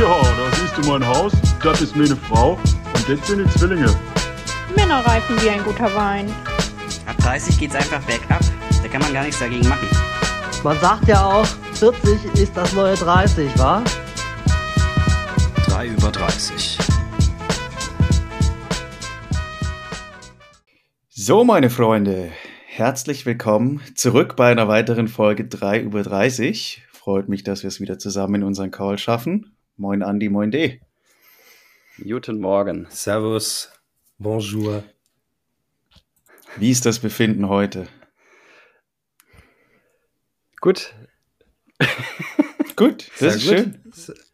Ja, da siehst du mein Haus, das ist meine Frau und das sind die Zwillinge. Männer reifen wie ein guter Wein. Ab 30 geht's einfach bergab. Da kann man gar nichts dagegen machen. Man sagt ja auch, 40 ist das neue 30, wa? 3 über 30. So, meine Freunde, herzlich willkommen zurück bei einer weiteren Folge 3 über 30. Freut mich, dass wir es wieder zusammen in unseren Call schaffen. Moin Andi, moin D. Guten Morgen. Servus. Bonjour. Wie ist das Befinden heute? Gut. gut, das Sehr ist gut. schön.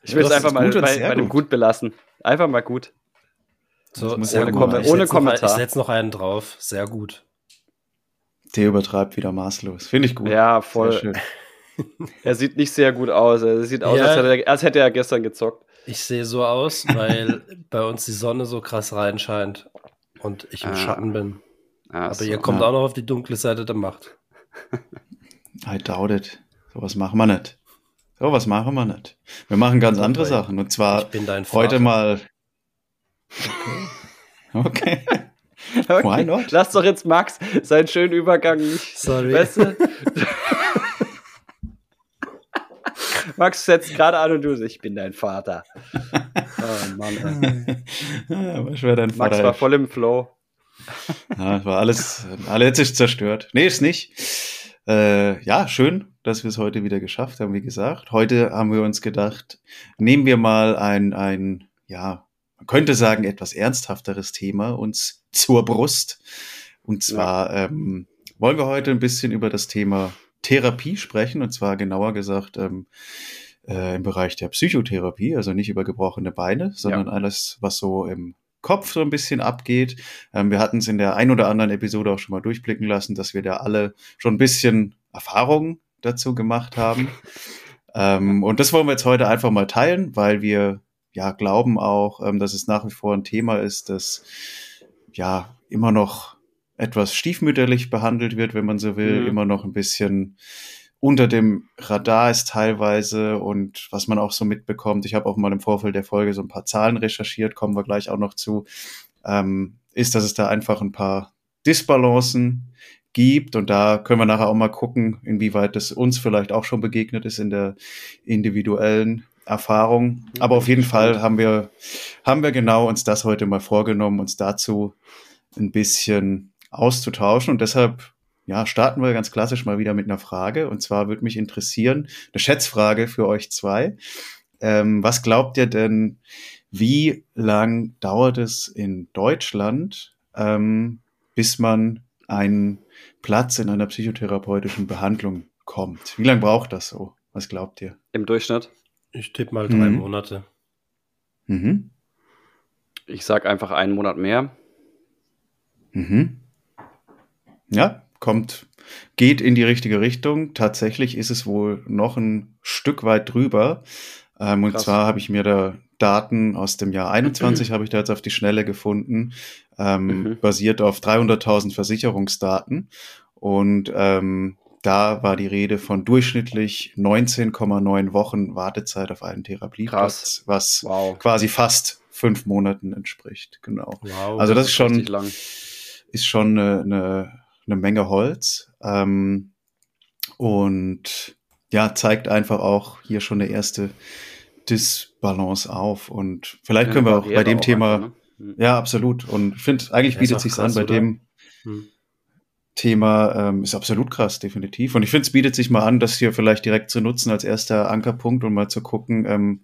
Ich will es einfach mal bei, bei dem gut. belassen. Einfach mal gut. So, ja gut. Ich Ohne noch Kommentar. Ich setze noch einen drauf. Sehr gut. Der übertreibt wieder maßlos. Finde ich gut. Ja, voll. Er sieht nicht sehr gut aus. Er sieht aus, Ja. als, hätte er, als hätte er gestern gezockt. Ich sehe so aus, weil bei uns die Sonne so krass reinscheint und ich im Ah. Schatten bin. Ah, Aber so. ihr kommt Ja. auch noch auf die dunkle Seite der Macht. I doubt it. Sowas machen wir nicht. Sowas machen wir nicht. Wir machen ganz andere Weil Sachen. Und zwar dein heute mal. Okay. Okay. Why not? Lass doch jetzt Max seinen schönen Übergang nicht. Sorry. Weißt du? Max setzt gerade an und du, ich bin dein Vater. Oh Mann. Ja, aber schwer dein Max Vater. war voll im Flow. Ja, war alles, alles ist zerstört. Nee, ist nicht. Äh, ja, schön, dass wir es heute wieder geschafft haben, wie gesagt. Heute haben wir uns gedacht, nehmen wir mal ein, ein, ja, man könnte sagen, etwas ernsthafteres Thema uns zur Brust. Und zwar ähm, wollen wir heute ein bisschen über das Thema Therapie sprechen, und zwar genauer gesagt ähm, äh, im Bereich der Psychotherapie, also nicht über gebrochene Beine, sondern alles, was so im Kopf so ein bisschen abgeht. Ähm, wir hatten es in der ein oder anderen Episode auch schon mal durchblicken lassen, dass wir da alle schon ein bisschen Erfahrung dazu gemacht haben. ähm, und das wollen wir jetzt heute einfach mal teilen, weil wir ja glauben auch, ähm, dass es nach wie vor ein Thema ist, das ja immer noch etwas stiefmütterlich behandelt wird, wenn man so will, Mhm. immer noch ein bisschen unter dem Radar ist teilweise und was man auch so mitbekommt, ich habe auch mal im Vorfeld der Folge so ein paar Zahlen recherchiert, kommen wir gleich auch noch zu, ähm, ist, dass es da einfach ein paar Disbalancen gibt und da können wir nachher auch mal gucken, inwieweit das uns vielleicht auch schon begegnet ist in der individuellen Erfahrung. Aber auf jeden Fall haben wir, haben wir genau uns das heute mal vorgenommen, uns dazu ein bisschen auszutauschen und deshalb ja, starten wir ganz klassisch mal wieder mit einer Frage. Und zwar würde mich interessieren, eine Schätzfrage für euch zwei. Ähm, was glaubt ihr denn, wie lang dauert es in Deutschland, ähm, bis man einen Platz in einer psychotherapeutischen Behandlung kommt? Wie lange braucht das so? Was glaubt ihr? Im Durchschnitt. Ich tippe mal drei Mhm. Monate. Mhm. Ich sag einfach einen Monat mehr. Mhm. Ja, kommt, geht in die richtige Richtung. Tatsächlich ist es wohl noch ein Stück weit drüber. Ähm, und Krass. zwar habe ich mir da Daten aus dem Jahr 21 habe ich da jetzt auf die Schnelle gefunden, ähm, Mhm. basiert auf 300.000 Versicherungsdaten. Und ähm, da war die Rede von durchschnittlich 19,9 Wochen Wartezeit auf einen Therapieplatz, was Wow. quasi fast fünf Monaten entspricht. Genau. Wow. Also das ist schon, ist schon eine, eine, eine Menge Holz. Ähm, und ja, zeigt einfach auch hier schon eine erste Disbalance auf. Und vielleicht können wir auch bei dem auch Thema, einfach, ne? ja, absolut. Und ich finde, eigentlich Ja, bietet sich an bei oder? dem Hm. Thema, ähm, ist absolut krass, definitiv. Und ich finde, es bietet sich mal an, das hier vielleicht direkt zu nutzen als erster Ankerpunkt und mal zu gucken, ähm,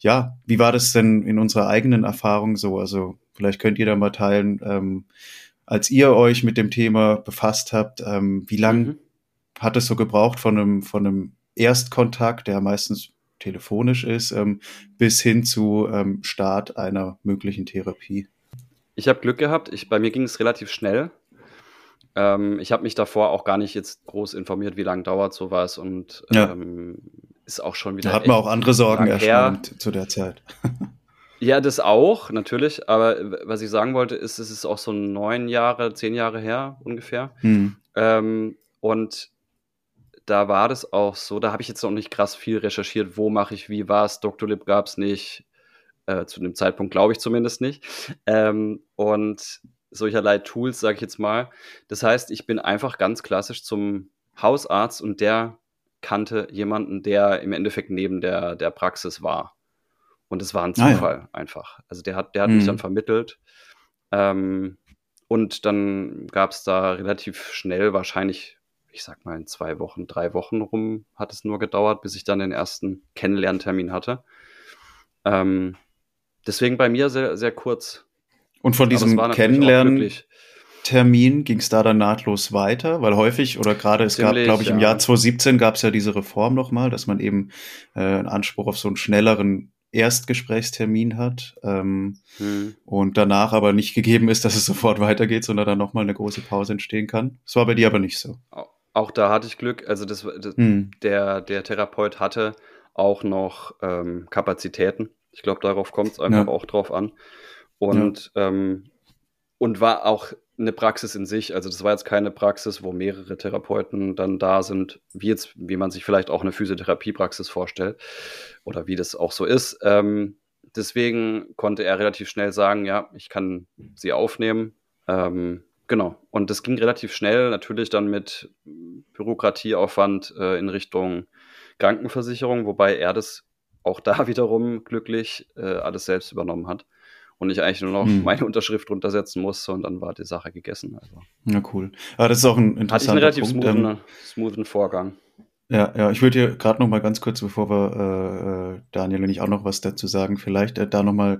ja, wie war das denn in unserer eigenen Erfahrung so? Also vielleicht könnt ihr da mal teilen, ähm, als ihr euch mit dem Thema befasst habt, ähm, wie lang Mhm. hat es so gebraucht von einem, von einem Erstkontakt, der meistens telefonisch ist, ähm, bis hin zu ähm, Start einer möglichen Therapie? Ich habe Glück gehabt. Ich, bei mir ging es relativ schnell. Ähm, ich habe mich davor auch gar nicht jetzt groß informiert, wie lange dauert sowas und Ja. ähm, ist auch schon wieder. Da hat man auch andere Sorgen erstmal zu der Zeit. Ja, das auch, natürlich. Aber was ich sagen wollte, ist, es ist auch so neun Jahre, zehn Jahre her ungefähr. Hm. Ähm, und da war das auch so, da habe ich jetzt noch nicht krass viel recherchiert, wo mache ich wie was. Doctolib gab es nicht, äh, zu dem Zeitpunkt glaube ich zumindest nicht. Ähm, und solcherlei Tools, sage ich jetzt mal. Das heißt, ich bin einfach ganz klassisch zum Hausarzt und der kannte jemanden, der im Endeffekt neben der, der Praxis war. Und es war ein Zufall ah, ja. einfach. Also der hat, der hat mhm. mich dann vermittelt. Ähm, und dann gab es da relativ schnell, wahrscheinlich, ich sag mal in zwei Wochen, drei Wochen rum, hat es nur gedauert, bis ich dann den ersten Kennenlerntermin hatte. Ähm, deswegen bei mir sehr, sehr kurz. Und von diesem Kennenlernen Termin ging es da dann nahtlos weiter, weil häufig oder gerade es Ziemlich, gab, glaube ich, im ja. Jahr 2017 gab es ja diese Reform nochmal, dass man eben äh, einen Anspruch auf so einen schnelleren Erstgesprächstermin hat ähm, hm. und danach aber nicht gegeben ist, dass es sofort weitergeht, sondern dann nochmal eine große Pause entstehen kann. Das war bei dir aber nicht so. Auch da hatte ich Glück, also das, das hm. der, der Therapeut hatte auch noch ähm, Kapazitäten. Ich glaube, darauf kommt es einfach ja. auch drauf an. Und, ja. ähm, und war auch eine Praxis in sich. Also das war jetzt keine Praxis, wo mehrere Therapeuten dann da sind, wie jetzt, wie man sich vielleicht auch eine Physiotherapiepraxis vorstellt oder wie das auch so ist. Ähm, deswegen konnte er relativ schnell sagen, ja, ich kann sie aufnehmen. Ähm, genau. Und das ging relativ schnell, natürlich dann mit Bürokratieaufwand äh, in Richtung Krankenversicherung, wobei er das auch da wiederum glücklich äh, alles selbst übernommen hat und ich eigentlich nur noch hm. meine Unterschrift drunter setzen musste und dann war die Sache gegessen. Also. Na cool. Aber das ist auch ein interessanter Hatte ich einen relativ Punkt. Smoothen, ähm, smoothen Vorgang. Ja, ja, ich würde hier gerade noch mal ganz kurz, bevor wir äh, äh, Daniel und ich auch noch was dazu sagen, vielleicht äh, da noch mal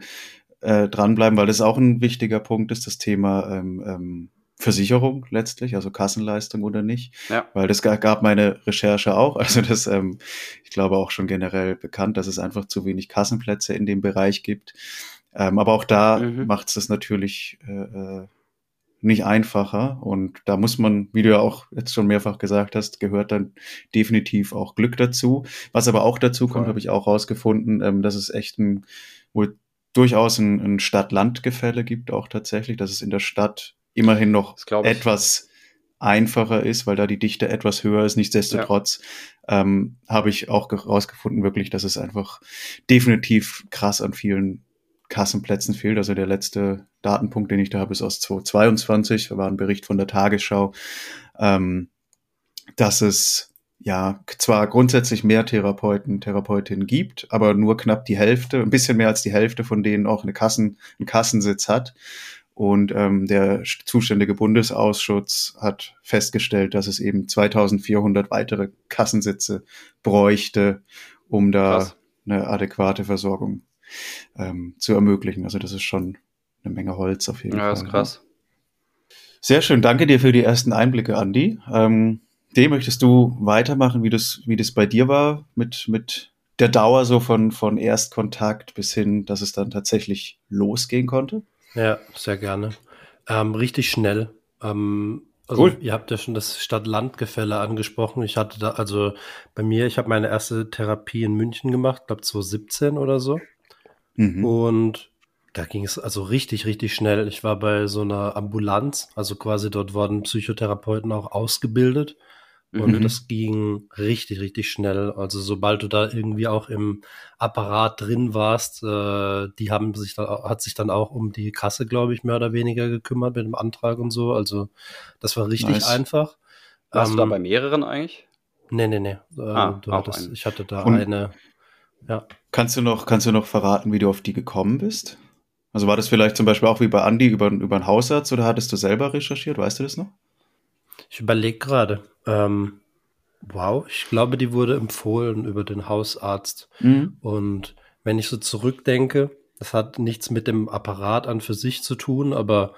äh, dranbleiben, weil das auch ein wichtiger Punkt ist, das Thema ähm, ähm, Versicherung letztlich, also Kassenleistung oder nicht. Ja. Weil das gab meine Recherche auch. Also das, ähm, ich glaube auch schon generell bekannt, dass es einfach zu wenig Kassenplätze in dem Bereich gibt. Ähm, aber auch da mhm. macht es das natürlich äh, äh, nicht einfacher. Und da muss man, wie du ja auch jetzt schon mehrfach gesagt hast, gehört dann definitiv auch Glück dazu. Was aber auch dazu kommt, habe ich auch rausgefunden, ähm, dass es echt ein, wohl durchaus ein, ein Stadt-Land-Gefälle gibt, auch tatsächlich, dass es in der Stadt immerhin noch etwas einfacher ist, weil da die Dichte etwas höher ist. Nichtsdestotrotz ja. ähm, habe ich auch rausgefunden, wirklich, dass es einfach definitiv krass an vielen Kassenplätzen fehlt. Also der letzte Datenpunkt, den ich da habe, ist aus 2022. Da war ein Bericht von der Tagesschau, ähm, dass es ja zwar grundsätzlich mehr Therapeuten, Therapeutinnen gibt, aber nur knapp die Hälfte, ein bisschen mehr als die Hälfte von denen auch eine Kassen, einen Kassensitz hat. Und ähm, der zuständige Bundesausschuss hat festgestellt, dass es eben 2400 weitere Kassensitze bräuchte, um da Krass. eine adäquate Versorgung ähm, zu ermöglichen. Also das ist schon eine Menge Holz auf jeden ja, Fall. Ja, ist krass. Sehr schön. Danke dir für die ersten Einblicke, Andi. Ähm, dem möchtest du weitermachen, wie das, wie das bei dir war mit, mit der Dauer so von, von Erstkontakt bis hin, dass es dann tatsächlich losgehen konnte? Ja, sehr gerne. Ähm, richtig schnell. Ähm, also cool. ihr habt ja schon das Stadt-Land-Gefälle angesprochen. Ich hatte da, also bei mir, ich habe meine erste Therapie in München gemacht, glaube 2017 oder so. Mhm. Und da ging es also richtig, richtig schnell. Ich war bei so einer Ambulanz, also quasi dort wurden Psychotherapeuten auch ausgebildet. Und mhm. das ging richtig, richtig schnell. Also sobald du da irgendwie auch im Apparat drin warst, äh, die haben sich da, hat sich dann auch um die Kasse, glaube ich, mehr oder weniger gekümmert mit dem Antrag und so. Also das war richtig nice. einfach. Warst ähm, du da ähm, bei mehreren eigentlich? Nee, nee, nee. Äh, ah, hattest, ich hatte da und eine ja. Kannst du noch, kannst du noch verraten, wie du auf die gekommen bist? Also war das vielleicht zum Beispiel auch wie bei Andy über, über einen Hausarzt oder hattest du selber recherchiert? Weißt du das noch? Ich überlege gerade. Ähm, wow, ich glaube, die wurde empfohlen über den Hausarzt. Mhm. Und wenn ich so zurückdenke, das hat nichts mit dem Apparat an für sich zu tun, aber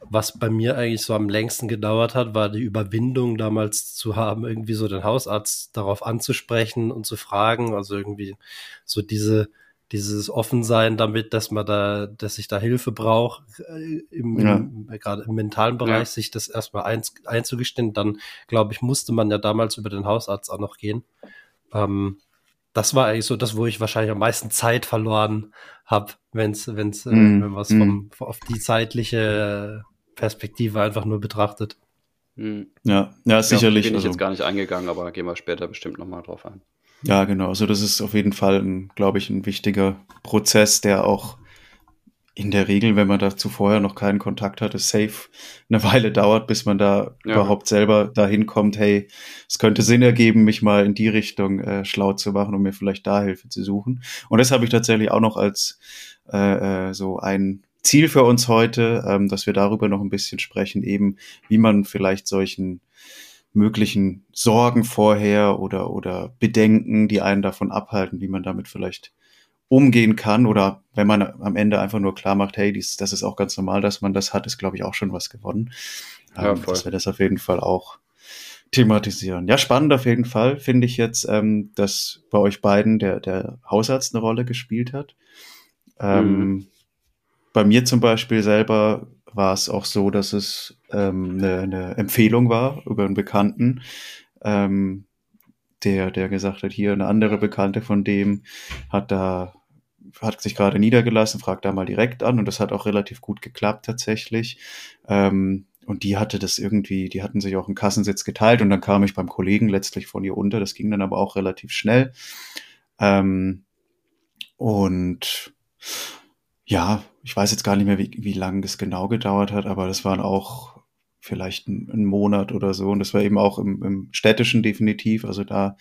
was bei mir eigentlich so am längsten gedauert hat, war die Überwindung damals zu haben, irgendwie so den Hausarzt darauf anzusprechen und zu fragen. Also irgendwie so diese, dieses Offensein damit, dass man da, dass ich da Hilfe brauche, äh, im, ja. im, gerade im mentalen Bereich, ja. sich das erstmal ein, einzugestehen. Dann, glaube ich, musste man ja damals über den Hausarzt auch noch gehen. Ähm, das war eigentlich so das, wo ich wahrscheinlich am meisten Zeit verloren habe, wenn's, wenn's, mm, wenn man es mm. auf die zeitliche Perspektive einfach nur betrachtet. Hm. Ja, ja, sicherlich. Ja, bin ich also, jetzt gar nicht eingegangen, aber gehen wir später bestimmt nochmal drauf ein. Ja, genau. Also das ist auf jeden Fall, glaube ich, ein wichtiger Prozess, der auch in der Regel, wenn man dazu vorher noch keinen Kontakt hatte, safe eine Weile dauert, bis man da ja. überhaupt selber dahin kommt, hey, es könnte Sinn ergeben, mich mal in die Richtung äh, schlau zu machen und mir vielleicht da Hilfe zu suchen. Und das habe ich tatsächlich auch noch als äh, äh, so ein Ziel für uns heute, ähm, dass wir darüber noch ein bisschen sprechen, eben wie man vielleicht solchen möglichen Sorgen vorher oder, oder Bedenken, die einen davon abhalten, wie man damit vielleicht umgehen kann oder wenn man am Ende einfach nur klar macht, hey, dies, das ist auch ganz normal, dass man das hat, ist, glaube ich, auch schon was gewonnen. Ja, ähm, dass wir das auf jeden Fall auch thematisieren. Ja, spannend auf jeden Fall, finde ich jetzt, ähm, dass bei euch beiden der, der Hausarzt eine Rolle gespielt hat. Ähm, mhm. Bei mir zum Beispiel selber war es auch so, dass es ähm, eine, eine Empfehlung war über einen Bekannten, ähm, der, der gesagt hat, hier eine andere Bekannte von dem hat da hat sich gerade niedergelassen, fragt da mal direkt an und das hat auch relativ gut geklappt tatsächlich. Ähm, und die hatte das irgendwie, die hatten sich auch einen Kassensitz geteilt und dann kam ich beim Kollegen letztlich von ihr unter. Das ging dann aber auch relativ schnell. Ähm, und ja, ich weiß jetzt gar nicht mehr, wie, wie lange das genau gedauert hat, aber das waren auch vielleicht ein, ein Monat oder so. Und das war eben auch im, im städtischen definitiv. Also da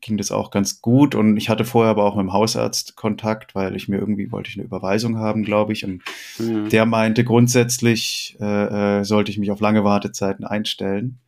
ging das auch ganz gut. Und ich hatte vorher aber auch mit dem Hausarzt Kontakt, weil ich mir irgendwie wollte ich eine Überweisung haben, glaube ich. Und mhm. der meinte, grundsätzlich äh, äh, sollte ich mich auf lange Wartezeiten einstellen.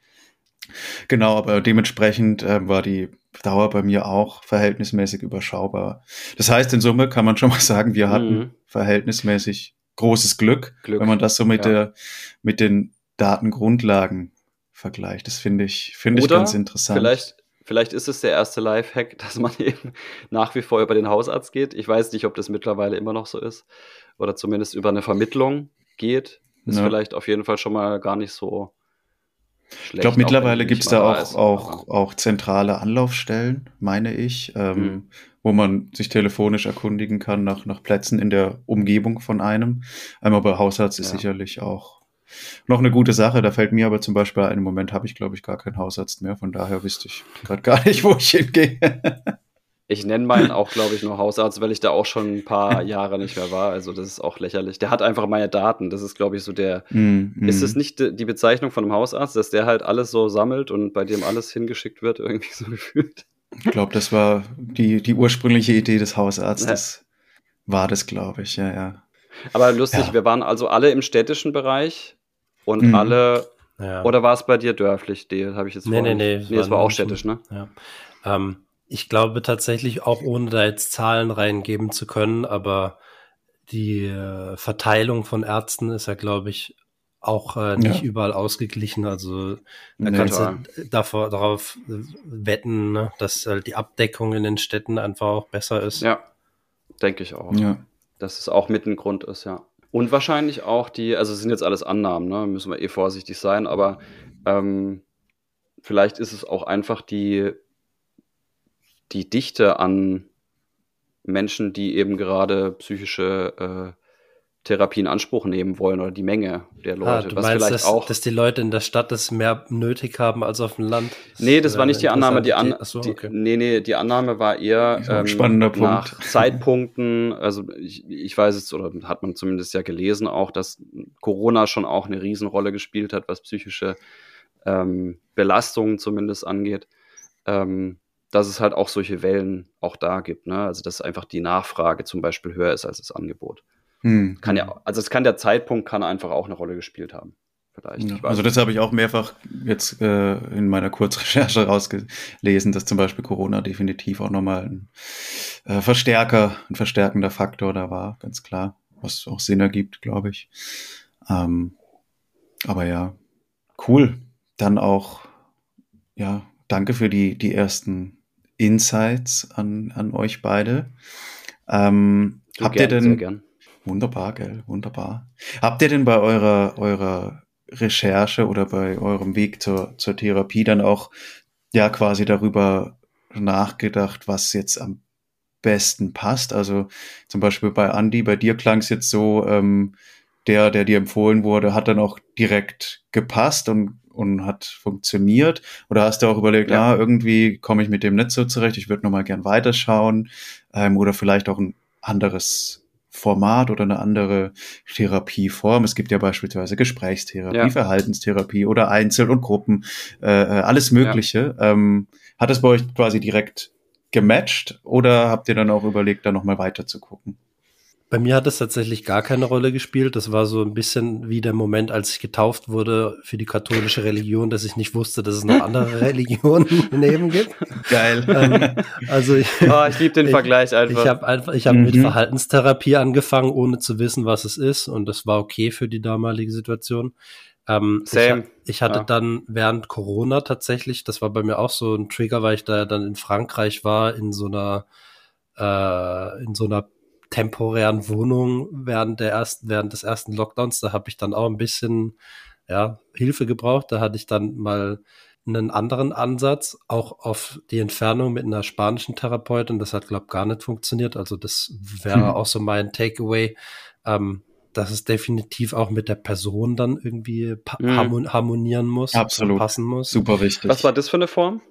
Genau, aber dementsprechend äh, war die Dauer bei mir auch verhältnismäßig überschaubar. Das heißt, in Summe kann man schon mal sagen, wir hatten mhm. verhältnismäßig großes Glück, Glück, wenn man das so mit ja. der, mit den Datengrundlagen vergleicht. Das finde ich, finde ich ganz interessant. Vielleicht, vielleicht ist es der erste Lifehack, dass man eben nach wie vor über den Hausarzt geht. Ich weiß nicht, ob das mittlerweile immer noch so ist. Oder zumindest über eine Vermittlung geht. Ist ja. vielleicht auf jeden Fall schon mal gar nicht so schlecht. Ich glaube, mittlerweile gibt es da auch, auch, auch zentrale Anlaufstellen, meine ich, ähm, mhm. wo man sich telefonisch erkundigen kann nach, nach Plätzen in der Umgebung von einem. Einmal bei Hausarzt ja. ist sicherlich auch noch eine gute Sache. Da fällt mir aber zum Beispiel ein, im Moment habe ich, glaube ich, gar keinen Hausarzt mehr. Von daher wüsste ich gerade gar nicht, wo ich hingehe. Ich nenne meinen auch, glaube ich, nur Hausarzt, weil ich da auch schon ein paar Jahre nicht mehr war. Also das ist auch lächerlich. Der hat einfach meine Daten. Das ist, glaube ich, so der. Mm, mm. Ist es nicht die Bezeichnung von einem Hausarzt, dass der halt alles so sammelt und bei dem alles hingeschickt wird, irgendwie so gefühlt? Ich glaube, das war die, die ursprüngliche Idee des Hausarztes. Ja. War das, glaube ich, ja, ja. Aber lustig, ja. wir waren also alle im städtischen Bereich und mhm. alle. Ja. Oder war es bei dir dörflich, Dale? Habe ich jetzt Nee, nee, nee. Nee, es war, auch städtisch, ne? Ja. Ähm, ich glaube tatsächlich auch, ohne da jetzt Zahlen reingeben zu können, aber die äh, Verteilung von Ärzten ist ja, glaube ich, auch äh, nicht ja. überall ausgeglichen. Also da nee, kannst du davor, darauf wetten, ne, dass halt die Abdeckung in den Städten einfach auch besser ist. Ja, denke ich auch. Ja. Dass es auch mit ein Grund ist, ja. Und wahrscheinlich auch die, also es sind jetzt alles Annahmen, ne? müssen wir eh vorsichtig sein, aber ähm, vielleicht ist es auch einfach die, die Dichte an Menschen, die eben gerade psychische äh, Therapie in Anspruch nehmen wollen oder die Menge der ah, Leute. Ah, du was meinst, dass, auch, dass die Leute in der Stadt das mehr nötig haben als auf dem Land? Nee, das war nicht die Annahme. Die, An so, okay. die, nee, nee, die Annahme war eher ähm, spannender Punkt. nach Zeitpunkten, also ich, ich weiß es, oder hat man zumindest ja gelesen auch, dass Corona schon auch eine Riesenrolle gespielt hat, was psychische ähm, Belastungen zumindest angeht. Ähm, dass es halt auch solche Wellen auch da gibt. Ne? Also dass einfach die Nachfrage zum Beispiel höher ist als das Angebot. Hm. Kann ja, also es kann der Zeitpunkt kann einfach auch eine Rolle gespielt haben. Vielleicht. Ja, also das habe ich auch mehrfach jetzt äh, in meiner Kurzrecherche rausgelesen, dass zum Beispiel Corona definitiv auch nochmal ein äh, Verstärker, ein verstärkender Faktor da war, ganz klar, was auch Sinn ergibt, glaube ich. Ähm, aber ja, cool. Dann auch, ja, danke für die, die ersten Insights an, an euch beide. Ähm, habt gern, ihr denn, Wunderbar, gell, wunderbar. Habt ihr denn bei eurer, eurer Recherche oder bei eurem Weg zur, zur Therapie dann auch ja quasi darüber nachgedacht, was jetzt am besten passt? Also zum Beispiel bei Andy, bei dir klang es jetzt so, ähm, der, der dir empfohlen wurde, hat dann auch direkt gepasst und, und hat funktioniert? Oder hast du auch überlegt, ja, ah, irgendwie komme ich mit dem nicht so zurecht, ich würde nochmal gern weiterschauen ähm, oder vielleicht auch ein anderes Format oder eine andere Therapieform. Es gibt ja beispielsweise Gesprächstherapie, ja. Verhaltenstherapie oder Einzel- und Gruppen, äh, äh alles Mögliche. Ja. Ähm, hat es bei euch quasi direkt gematcht oder habt ihr dann auch überlegt, da nochmal weiter zu gucken? Bei mir hat es tatsächlich gar keine Rolle gespielt. Das war so ein bisschen wie der Moment, als ich getauft wurde für die katholische Religion, dass ich nicht wusste, dass es noch andere Religionen daneben gibt. Geil. Ähm, also ich, oh, ich liebe den ich, Vergleich einfach. Ich habe einfach, ich habe mhm. mit Verhaltenstherapie angefangen, ohne zu wissen, was es ist, und das war okay für die damalige Situation. Ähm, Same. Ich, ich hatte ja. dann während Corona tatsächlich, das war bei mir auch so ein Trigger, weil ich da dann in Frankreich war, in so einer äh, in so einer temporären Wohnung während der ersten, während des ersten Lockdowns. Da habe ich dann auch ein bisschen ja, Hilfe gebraucht. Da hatte ich dann mal einen anderen Ansatz, auch auf die Entfernung mit einer spanischen Therapeutin. Das hat, glaube ich, gar nicht funktioniert. Also das wäre hm. auch so mein Takeaway, ähm, dass es definitiv auch mit der Person dann irgendwie hm. harmonieren muss, Absolut. passen muss. Super wichtig. Was war das für eine Form?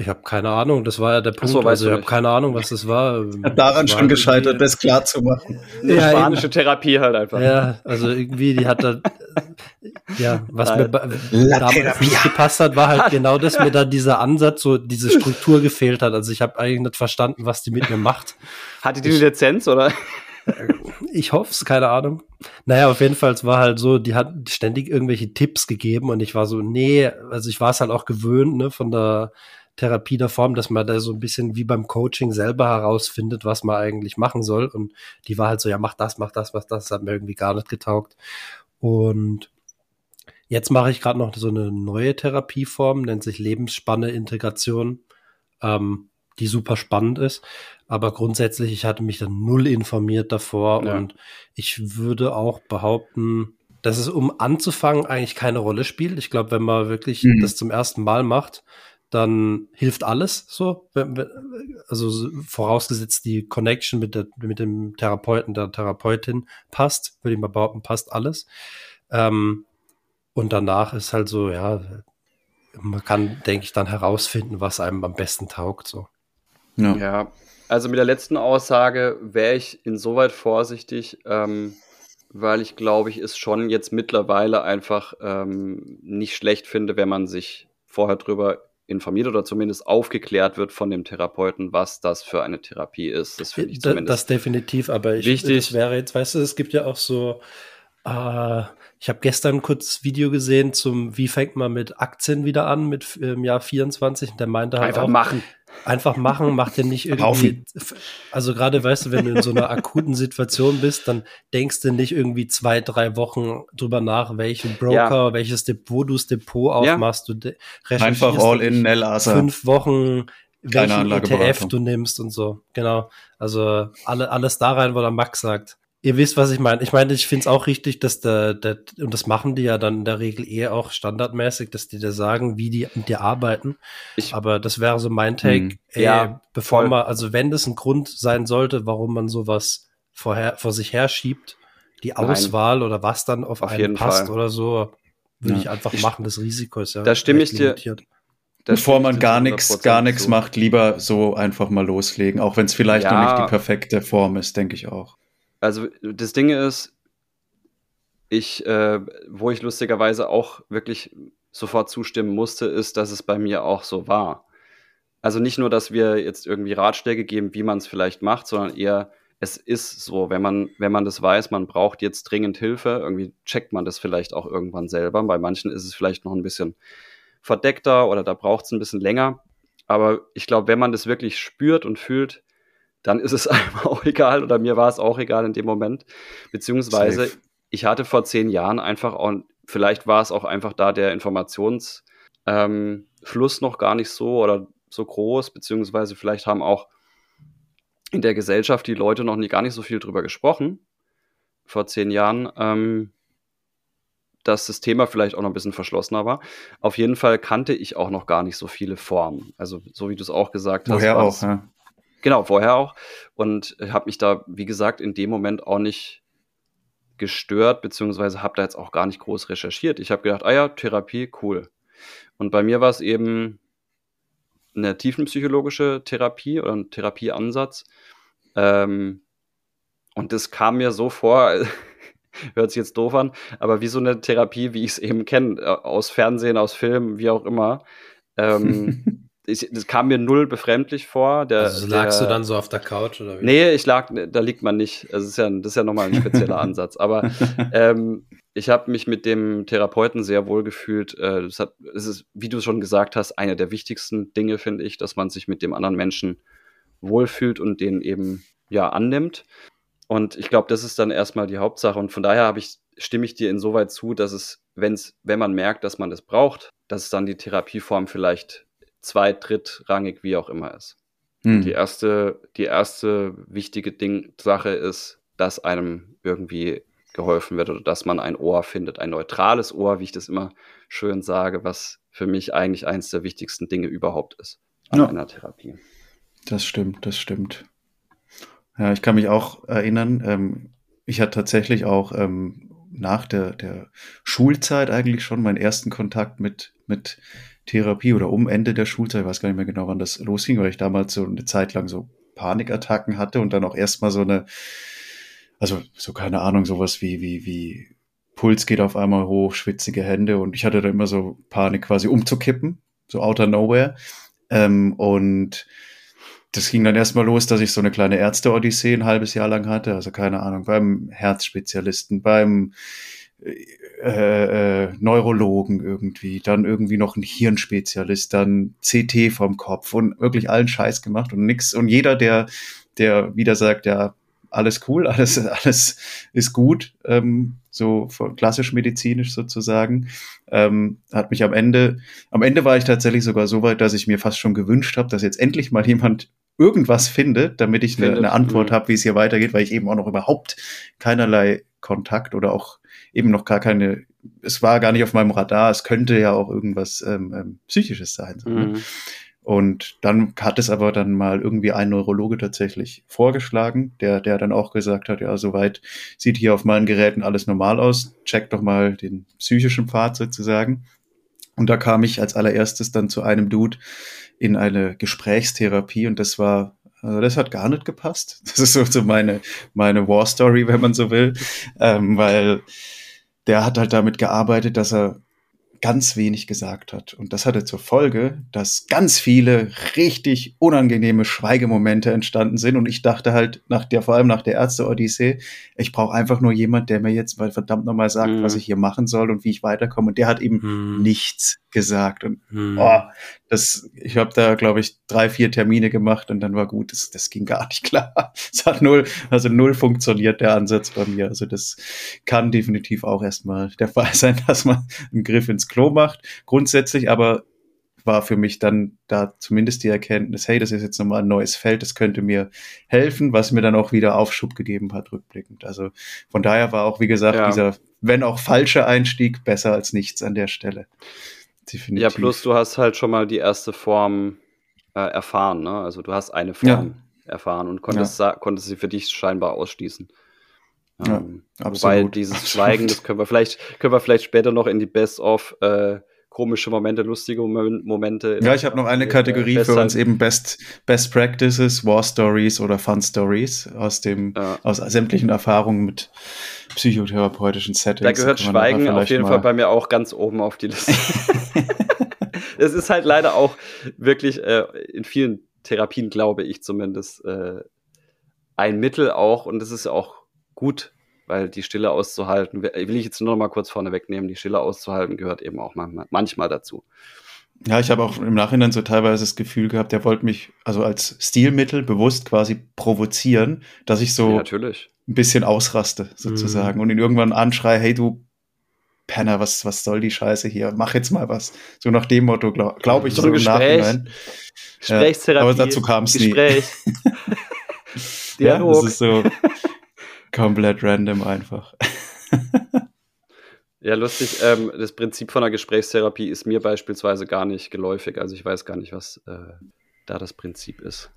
Ich habe keine Ahnung, das war ja der Punkt. So, also ich habe keine Ahnung, was das war. Hat daran schon gescheitert, das klar zu machen. Eine ja, spanische eben. Therapie halt einfach. Ja, also irgendwie, die hat da, ja, was mir damals nicht gepasst hat, war halt genau das, mir da dieser Ansatz, so diese Struktur gefehlt hat. Also ich habe eigentlich nicht verstanden, was die mit mir macht. Hatte die eine Lizenz, oder? Ich hoffe es, keine Ahnung. Naja, auf jeden Fall, es war halt so, die hat ständig irgendwelche Tipps gegeben und ich war so, nee, also ich war es halt auch gewöhnt, ne, von der Therapie der Form, dass man da so ein bisschen wie beim Coaching selber herausfindet, was man eigentlich machen soll. Und die war halt so, ja, mach das, mach das, mach das, das hat mir irgendwie gar nicht getaugt. Und jetzt mache ich gerade noch so eine neue Therapieform, nennt sich Lebensspanne Integration, ähm, die super spannend ist. Aber grundsätzlich, ich hatte mich dann null informiert davor ja. und ich würde auch behaupten, dass es um anzufangen eigentlich keine Rolle spielt. Ich glaube, wenn man wirklich mhm. das zum ersten Mal macht, dann hilft alles so. Also vorausgesetzt die Connection mit, der, mit dem Therapeuten, der Therapeutin passt, würde ich mal behaupten, passt alles. Ähm, und danach ist halt so, ja, man kann, denke ich, dann herausfinden, was einem am besten taugt. So. Ja. ja. also mit der letzten Aussage wäre ich insoweit vorsichtig, ähm, weil ich glaube, ich es schon jetzt mittlerweile einfach ähm, nicht schlecht finde, wenn man sich vorher drüber informiert oder zumindest aufgeklärt wird von dem Therapeuten, was das für eine Therapie ist. Das finde ich zumindest. Das definitiv, aber ich, wichtig. das wäre jetzt, weißt du, es gibt ja auch so, äh, ich habe gestern ein kurzes Video gesehen zum, wie fängt man mit Aktien wieder an mit im Jahr 24. Der meinte halt Einfach auch, machen. Einfach machen, macht ja nicht irgendwie. Also gerade weißt du, wenn du in so einer akuten Situation bist, dann denkst du nicht irgendwie zwei, drei Wochen drüber nach, welchen Broker, ja. welches Depot du das Depot aufmachst. Ja. Du Einfach all in Nelasa. Fünf Wochen welchen ETF du nimmst und so. Genau. Also alle, alles da rein, wo der Max sagt. Ihr wisst, was ich meine. Ich meine, ich finde es auch richtig, dass der, der, und das machen die ja dann in der Regel eher auch standardmäßig, dass die da sagen, wie die mit dir arbeiten. Ich, Aber das wäre so mein Take. Mh, ey, ja, bevor voll. man, also wenn das ein Grund sein sollte, warum man sowas vorher, vor sich her schiebt, die Auswahl Nein. oder was dann auf, auf einen passt Fall. oder so, würde ja. ich einfach ich, machen. Das Risiko ist ja. Da stimme ich dir. Bevor man gar nichts, gar nichts macht, lieber so einfach mal loslegen, auch wenn es vielleicht ja. noch nicht die perfekte Form ist, denke ich auch also das Ding ist, ich, äh, wo ich lustigerweise auch wirklich sofort zustimmen musste, ist, dass es bei mir auch so war. Also nicht nur, dass wir jetzt irgendwie Ratschläge geben, wie man es vielleicht macht, sondern eher, es ist so, wenn man, wenn man das weiß, man braucht jetzt dringend Hilfe, irgendwie checkt man das vielleicht auch irgendwann selber. Bei manchen ist es vielleicht noch ein bisschen verdeckter oder da braucht es ein bisschen länger. Aber ich glaube, wenn man das wirklich spürt und fühlt, dann ist es einem auch egal oder mir war es auch egal in dem Moment. Beziehungsweise Safe. ich hatte vor zehn Jahren einfach auch, vielleicht war es auch einfach da der Informationsfluss ähm, noch gar nicht so oder so groß, beziehungsweise vielleicht haben auch in der Gesellschaft die Leute noch nie gar nicht so viel drüber gesprochen vor zehn Jahren. Ähm, dass das Thema vielleicht auch noch ein bisschen verschlossener war. Auf jeden Fall kannte ich auch noch gar nicht so viele Formen. Also, so wie du es auch gesagt hast. Woher auch, ja. Genau, vorher auch. Und habe mich da, wie gesagt, in dem Moment auch nicht gestört, beziehungsweise habe da jetzt auch gar nicht groß recherchiert. Ich habe gedacht, ah ja, Therapie, cool. Und bei mir war es eben eine tiefenpsychologische Therapie oder ein Therapieansatz. Ähm, und das kam mir so vor, hört sich jetzt doof an, aber wie so eine Therapie, wie ich es eben kenne, äh, aus Fernsehen, aus Filmen, wie auch immer. Ähm, ich, das kam mir null befremdlich vor. Der, also lagst der, du dann so auf der Couch oder wie? Nee, ich lag, da liegt man nicht. Also das ist ja, das ist ja nochmal ein spezieller Ansatz. Aber ähm, ich habe mich mit dem Therapeuten sehr wohl gefühlt. Äh, das, hat, das ist, wie du schon gesagt hast, eine der wichtigsten Dinge, finde ich, dass man sich mit dem anderen Menschen wohlfühlt und den eben ja annimmt. Und ich glaube, das ist dann erstmal die Hauptsache. Und von daher ich, stimme ich dir insoweit zu, dass es, wenn's, wenn man merkt, dass man das braucht, dass es dann die Therapieform vielleicht zweit-, drittrangig, wie auch immer ist. Hm. Die erste, die erste wichtige Ding, Sache ist, dass einem irgendwie geholfen wird oder dass man ein Ohr findet, ein neutrales Ohr, wie ich das immer schön sage, was für mich eigentlich eines der wichtigsten Dinge überhaupt ist an ja. einer Therapie. Das stimmt, das stimmt. Ja, ich kann mich auch erinnern, ähm, ich hatte tatsächlich auch ähm, nach der, der Schulzeit eigentlich schon meinen ersten Kontakt mit, mit Therapie oder um Ende der Schulzeit, ich weiß gar nicht mehr genau, wann das losging, weil ich damals so eine Zeit lang so Panikattacken hatte und dann auch erstmal so eine, also so keine Ahnung, sowas wie, wie, wie Puls geht auf einmal hoch, schwitzige Hände und ich hatte da immer so Panik quasi umzukippen, so outer nowhere. Ähm, und das ging dann erstmal los, dass ich so eine kleine Ärzte-Odyssee ein halbes Jahr lang hatte. Also keine Ahnung, beim Herzspezialisten, beim äh, äh, Neurologen irgendwie, dann irgendwie noch ein Hirnspezialist, dann CT vom Kopf und wirklich allen Scheiß gemacht und nix. Und jeder, der, der wieder sagt, ja, alles cool, alles, alles ist gut, ähm, so klassisch medizinisch sozusagen, ähm, hat mich am Ende, am Ende war ich tatsächlich sogar so weit, dass ich mir fast schon gewünscht habe, dass jetzt endlich mal jemand irgendwas findet, damit ich eine, eine Antwort habe, wie es hier weitergeht, weil ich eben auch noch überhaupt keinerlei Kontakt oder auch eben noch gar keine, es war gar nicht auf meinem Radar, es könnte ja auch irgendwas ähm, ähm, Psychisches sein. So, ne? mhm. Und dann hat es aber dann mal irgendwie ein Neurologe tatsächlich vorgeschlagen, der, der dann auch gesagt hat, ja, soweit sieht hier auf meinen Geräten alles normal aus, check doch mal den psychischen Pfad sozusagen. Und da kam ich als allererstes dann zu einem Dude in eine Gesprächstherapie und das war also das hat gar nicht gepasst. Das ist so, so meine, meine War Story, wenn man so will. Ähm, weil der hat halt damit gearbeitet, dass er ganz wenig gesagt hat. Und das hatte zur Folge, dass ganz viele richtig unangenehme Schweigemomente entstanden sind. Und ich dachte halt, nach der, vor allem nach der Ärzte-Odyssee, ich brauche einfach nur jemand, der mir jetzt mal verdammt nochmal sagt, mhm. was ich hier machen soll und wie ich weiterkomme. Und der hat eben mhm. nichts gesagt. Und mhm. oh, das, ich habe da, glaube ich, drei, vier Termine gemacht und dann war gut. Das, das ging gar nicht klar. Es hat null, also null funktioniert der Ansatz bei mir. Also das kann definitiv auch erstmal der Fall sein, dass man einen Griff ins Klo macht. Grundsätzlich aber war für mich dann da zumindest die Erkenntnis, hey, das ist jetzt nochmal ein neues Feld, das könnte mir helfen, was mir dann auch wieder Aufschub gegeben hat, rückblickend. Also von daher war auch, wie gesagt, ja. dieser, wenn auch falsche Einstieg, besser als nichts an der Stelle. Definitiv. Ja, plus du hast halt schon mal die erste Form äh, erfahren, ne? Also du hast eine Form ja. erfahren und konntest, ja. konntest sie für dich scheinbar ausschließen. Ähm, ja, wobei dieses Schweigen, das können wir vielleicht, können wir vielleicht später noch in die Best of äh, komische Momente, lustige Momente. Ja, ich habe noch eine Kategorie für uns eben Best, Best Practices, War Stories oder Fun Stories aus dem, ja. aus sämtlichen Erfahrungen mit psychotherapeutischen Settings. Da gehört Schweigen auf jeden Fall bei mir auch ganz oben auf die Liste. Es ist halt leider auch wirklich äh, in vielen Therapien, glaube ich zumindest, äh, ein Mittel auch und es ist auch gut weil die Stille auszuhalten, will ich jetzt nur noch mal kurz vorne wegnehmen, die Stille auszuhalten gehört eben auch manchmal dazu. Ja, ich habe auch im Nachhinein so teilweise das Gefühl gehabt, der wollte mich also als Stilmittel bewusst quasi provozieren, dass ich so ja, ein bisschen ausraste sozusagen mhm. und ihn irgendwann anschreie, hey du Penner, was, was soll die Scheiße hier? Mach jetzt mal was. So nach dem Motto, glaube glaub ich, so, so im Nachhinein. Gesprächstherapie. Ja, aber dazu kam es nie. Gespräch. Dialog. Ja, das ist so, Komplett random einfach. ja, lustig. Ähm, das Prinzip von einer Gesprächstherapie ist mir beispielsweise gar nicht geläufig. Also ich weiß gar nicht, was äh, da das Prinzip ist.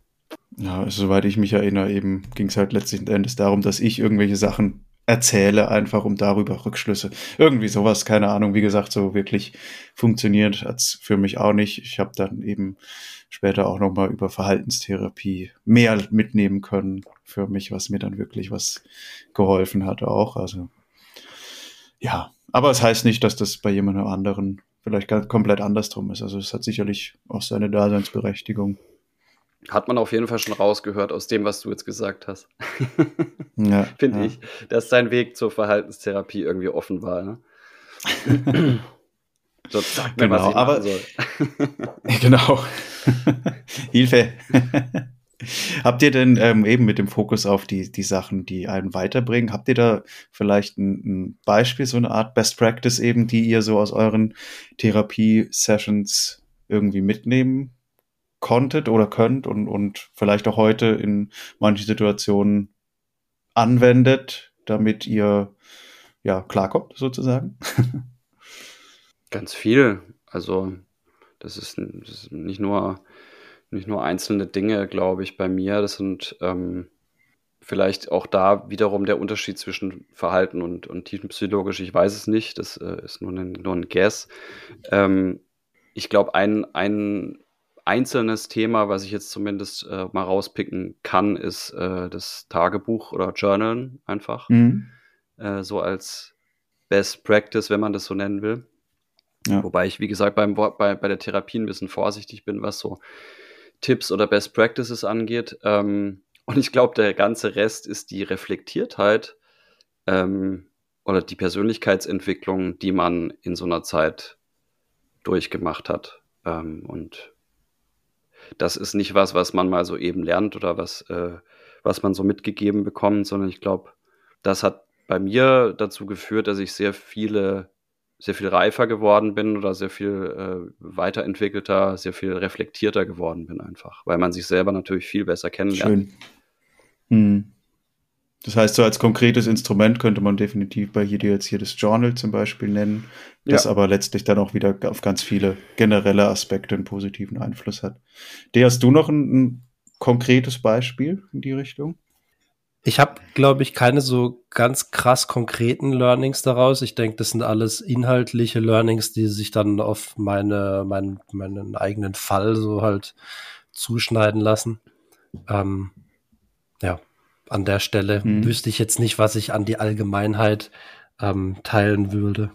Ja, also, soweit ich mich erinnere, eben ging es halt letztlich Endes darum, dass ich irgendwelche Sachen erzähle, einfach um darüber Rückschlüsse. Irgendwie sowas, keine Ahnung. Wie gesagt, so wirklich funktioniert hat's für mich auch nicht. Ich habe dann eben später auch nochmal über Verhaltenstherapie mehr mitnehmen können für mich, was mir dann wirklich was geholfen hat auch. Also ja, aber es heißt nicht, dass das bei jemandem anderen vielleicht komplett andersrum ist. Also es hat sicherlich auch seine Daseinsberechtigung. Hat man auf jeden Fall schon rausgehört aus dem, was du jetzt gesagt hast. ja, Finde ja. ich, dass dein Weg zur Verhaltenstherapie irgendwie offen war. Ne? so, sag mir, genau, was ich aber, soll. genau. Hilfe. habt ihr denn ähm, eben mit dem Fokus auf die, die Sachen, die einen weiterbringen, habt ihr da vielleicht ein, ein Beispiel, so eine Art Best Practice eben, die ihr so aus euren Therapie-Sessions irgendwie mitnehmen konntet oder könnt und, und vielleicht auch heute in manchen Situationen anwendet, damit ihr ja klarkommt, sozusagen? Ganz viel. Also, das ist, das ist nicht nur nicht nur einzelne Dinge, glaube ich, bei mir. Das sind ähm, vielleicht auch da wiederum der Unterschied zwischen Verhalten und, und tiefenpsychologisch. Ich weiß es nicht. Das äh, ist nur ein, nur ein Guess. Ähm, ich glaube, ein, ein einzelnes Thema, was ich jetzt zumindest äh, mal rauspicken kann, ist äh, das Tagebuch oder Journalen einfach. Mhm. Äh, so als Best Practice, wenn man das so nennen will. Ja. Wobei ich, wie gesagt, beim, bei, bei der Therapie ein bisschen vorsichtig bin, was so Tipps oder Best Practices angeht. Ähm, und ich glaube, der ganze Rest ist die Reflektiertheit ähm, oder die Persönlichkeitsentwicklung, die man in so einer Zeit durchgemacht hat. Ähm, und das ist nicht was, was man mal so eben lernt oder was, äh, was man so mitgegeben bekommt, sondern ich glaube, das hat bei mir dazu geführt, dass ich sehr viele, sehr viel reifer geworden bin oder sehr viel äh, weiterentwickelter, sehr viel reflektierter geworden bin einfach, weil man sich selber natürlich viel besser kennenlernt. Schön. Hm. Das heißt, so als konkretes Instrument könnte man definitiv bei hier jetzt hier das Journal zum Beispiel nennen, das ja. aber letztlich dann auch wieder auf ganz viele generelle Aspekte einen positiven Einfluss hat. Der hast du noch ein, ein konkretes Beispiel in die Richtung? Ich habe, glaube ich, keine so ganz krass konkreten Learnings daraus. Ich denke, das sind alles inhaltliche Learnings, die sich dann auf meine, mein, meinen eigenen Fall so halt zuschneiden lassen. Ähm, ja, an der Stelle hm. wüsste ich jetzt nicht, was ich an die Allgemeinheit ähm, teilen würde.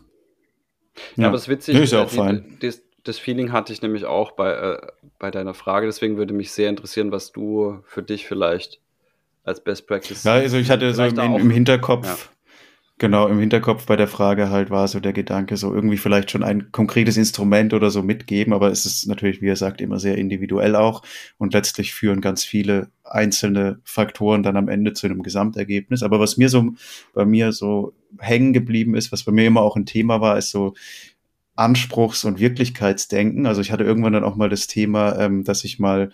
Ja, ja, aber es ist witzig, ist ja auch die, das, das, Feeling hatte ich nämlich auch bei, äh, bei deiner Frage, deswegen würde mich sehr interessieren, was du für dich vielleicht als Best Practice. Ja, also ich hatte so im, im Hinterkopf, ja. Genau, im Hinterkopf bei der Frage halt war so der Gedanke, so irgendwie vielleicht schon ein konkretes Instrument oder so mitgeben, aber es ist natürlich, wie er sagt, immer sehr individuell auch und letztlich führen ganz viele einzelne Faktoren dann am Ende zu einem Gesamtergebnis. Aber was mir so bei mir so hängen geblieben ist, was bei mir immer auch ein Thema war, ist so Anspruchs- und Wirklichkeitsdenken. Also ich hatte irgendwann dann auch mal das Thema, ähm, dass ich mal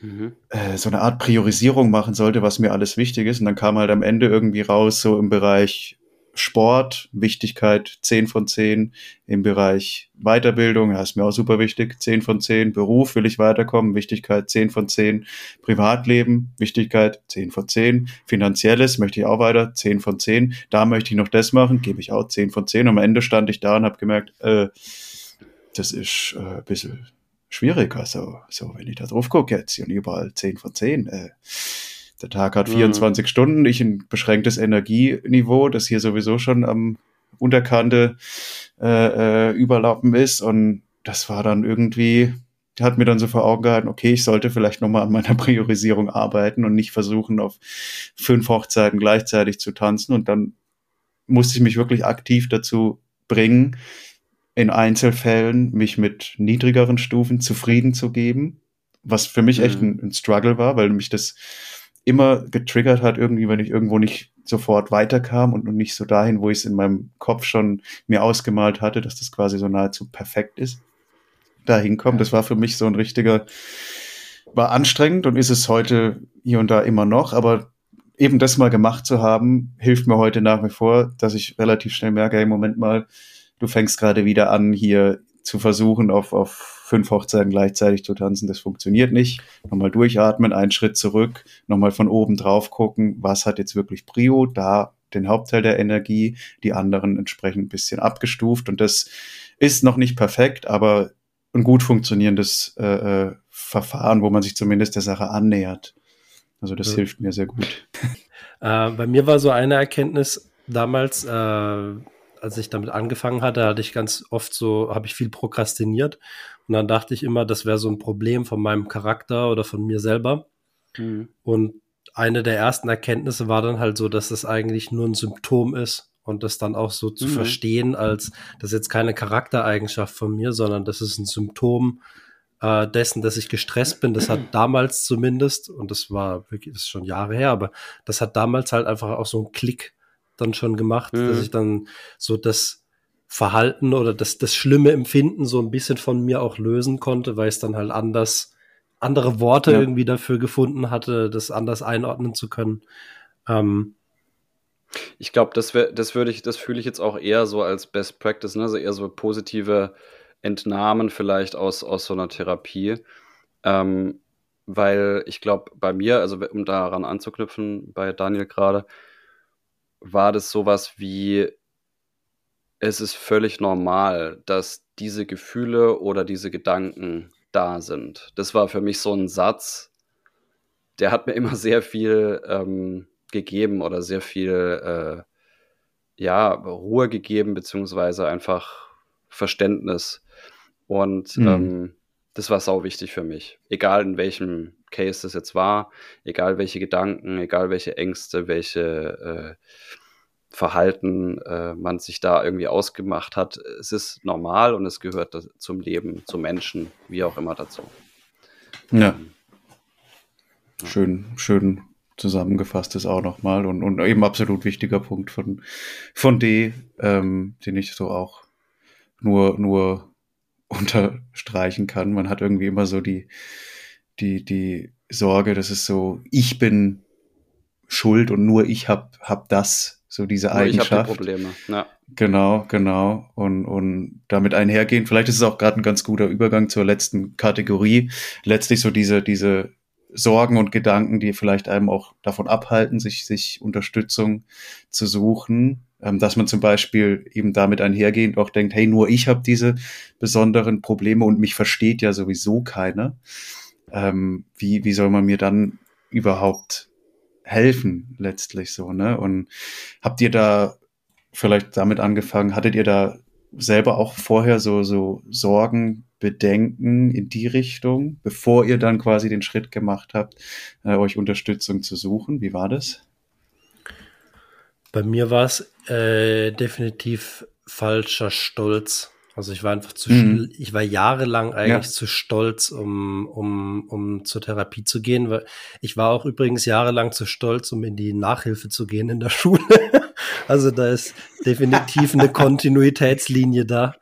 Mhm. Äh, so eine Art Priorisierung machen sollte, was mir alles wichtig ist. Und dann kam halt am Ende irgendwie raus, so im Bereich Sport, Wichtigkeit 10 von 10 im Bereich Weiterbildung, ja, ist mir auch super wichtig, 10 von 10, Beruf will ich weiterkommen, Wichtigkeit 10 von 10, Privatleben, Wichtigkeit 10 von 10, Finanzielles möchte ich auch weiter, 10 von 10, da möchte ich noch das machen, gebe ich auch 10 von 10 und am Ende stand ich da und habe gemerkt, äh, das ist äh, ein bisschen schwierig, also so, wenn ich da drauf gucke jetzt und überall 10 von 10, äh, der Tag hat 24 mhm. Stunden, ich ein beschränktes Energieniveau, das hier sowieso schon am Unterkante äh, äh, überlappen ist. Und das war dann irgendwie, hat mir dann so vor Augen gehalten, okay, ich sollte vielleicht nochmal an meiner Priorisierung arbeiten und nicht versuchen, auf fünf Hochzeiten gleichzeitig zu tanzen. Und dann musste ich mich wirklich aktiv dazu bringen, in Einzelfällen mich mit niedrigeren Stufen zufrieden zu geben, was für mich mhm. echt ein, ein Struggle war, weil mich das immer getriggert hat, irgendwie, wenn ich irgendwo nicht sofort weiterkam und nicht so dahin, wo ich es in meinem Kopf schon mir ausgemalt hatte, dass das quasi so nahezu perfekt ist, da hinkommen. Das war für mich so ein richtiger, war anstrengend und ist es heute hier und da immer noch, aber eben das mal gemacht zu haben, hilft mir heute nach wie vor, dass ich relativ schnell merke, im Moment mal, du fängst gerade wieder an, hier zu versuchen, auf, auf fünf Hochzeiten gleichzeitig zu tanzen, das funktioniert nicht. Nochmal durchatmen, einen Schritt zurück, nochmal von oben drauf gucken, was hat jetzt wirklich Prio, da den Hauptteil der Energie, die anderen entsprechend ein bisschen abgestuft. Und das ist noch nicht perfekt, aber ein gut funktionierendes äh, äh Verfahren, wo man sich zumindest der Sache annähert. Also das ja. hilft mir sehr gut. Äh, bei mir war so eine Erkenntnis damals, äh, als ich damit angefangen hatte, hatte ich ganz oft so, habe ich viel prokrastiniert. Und dann dachte ich immer, das wäre so ein Problem von meinem Charakter oder von mir selber. Mhm. Und eine der ersten Erkenntnisse war dann halt so, dass das eigentlich nur ein Symptom ist und das dann auch so zu mhm. verstehen, als das ist jetzt keine Charaktereigenschaft von mir, sondern das ist ein Symptom äh, dessen, dass ich gestresst bin. Das hat damals zumindest, und das war wirklich, das ist schon Jahre her, aber das hat damals halt einfach auch so einen Klick dann schon gemacht, mhm. dass ich dann so das Verhalten oder das, das schlimme Empfinden so ein bisschen von mir auch lösen konnte, weil es dann halt anders andere Worte ja. irgendwie dafür gefunden hatte, das anders einordnen zu können. Ähm, ich glaube, das, das würde ich, das fühle ich jetzt auch eher so als Best Practice, ne? also eher so positive Entnahmen vielleicht aus, aus so einer Therapie. Ähm, weil ich glaube, bei mir, also um daran anzuknüpfen, bei Daniel gerade, war das sowas wie, es ist völlig normal, dass diese Gefühle oder diese Gedanken da sind. Das war für mich so ein Satz, der hat mir immer sehr viel ähm, gegeben oder sehr viel äh, ja, Ruhe gegeben, beziehungsweise einfach Verständnis. Und mhm. ähm, das war sau wichtig für mich. Egal in welchem Case das jetzt war, egal welche Gedanken, egal welche Ängste, welche äh, Verhalten äh, man sich da irgendwie ausgemacht hat. Es ist normal und es gehört zum Leben, zum Menschen, wie auch immer dazu. Ja. Ähm, schön, schön zusammengefasst ist auch nochmal und, und eben absolut wichtiger Punkt von, von D, ähm, den ich so auch nur, nur unterstreichen kann. Man hat irgendwie immer so die, die, die Sorge, dass es so, ich bin schuld und nur ich hab, hab das so diese Eigenschaft. Ich habe die Probleme. Ja. Genau, genau. Und, und damit einhergehen, vielleicht ist es auch gerade ein ganz guter Übergang zur letzten Kategorie. Letztlich so diese, diese Sorgen und Gedanken, die vielleicht einem auch davon abhalten, sich, sich Unterstützung zu suchen. Ähm, dass man zum Beispiel eben damit einhergehend auch denkt, hey, nur ich habe diese besonderen Probleme und mich versteht ja sowieso keiner. Ähm, wie, wie soll man mir dann überhaupt helfen letztlich so, ne? Und habt ihr da vielleicht damit angefangen, hattet ihr da selber auch vorher so, so Sorgen, Bedenken in die Richtung, bevor ihr dann quasi den Schritt gemacht habt, äh, euch Unterstützung zu suchen? Wie war das? Bei mir war es äh, definitiv falscher Stolz. Also ich war einfach zu, mhm. ich war jahrelang eigentlich ja. zu stolz, um, um, um zur Therapie zu gehen, weil ich war auch übrigens jahrelang zu stolz, um in die Nachhilfe zu gehen in der Schule. also da ist definitiv eine Kontinuitätslinie da.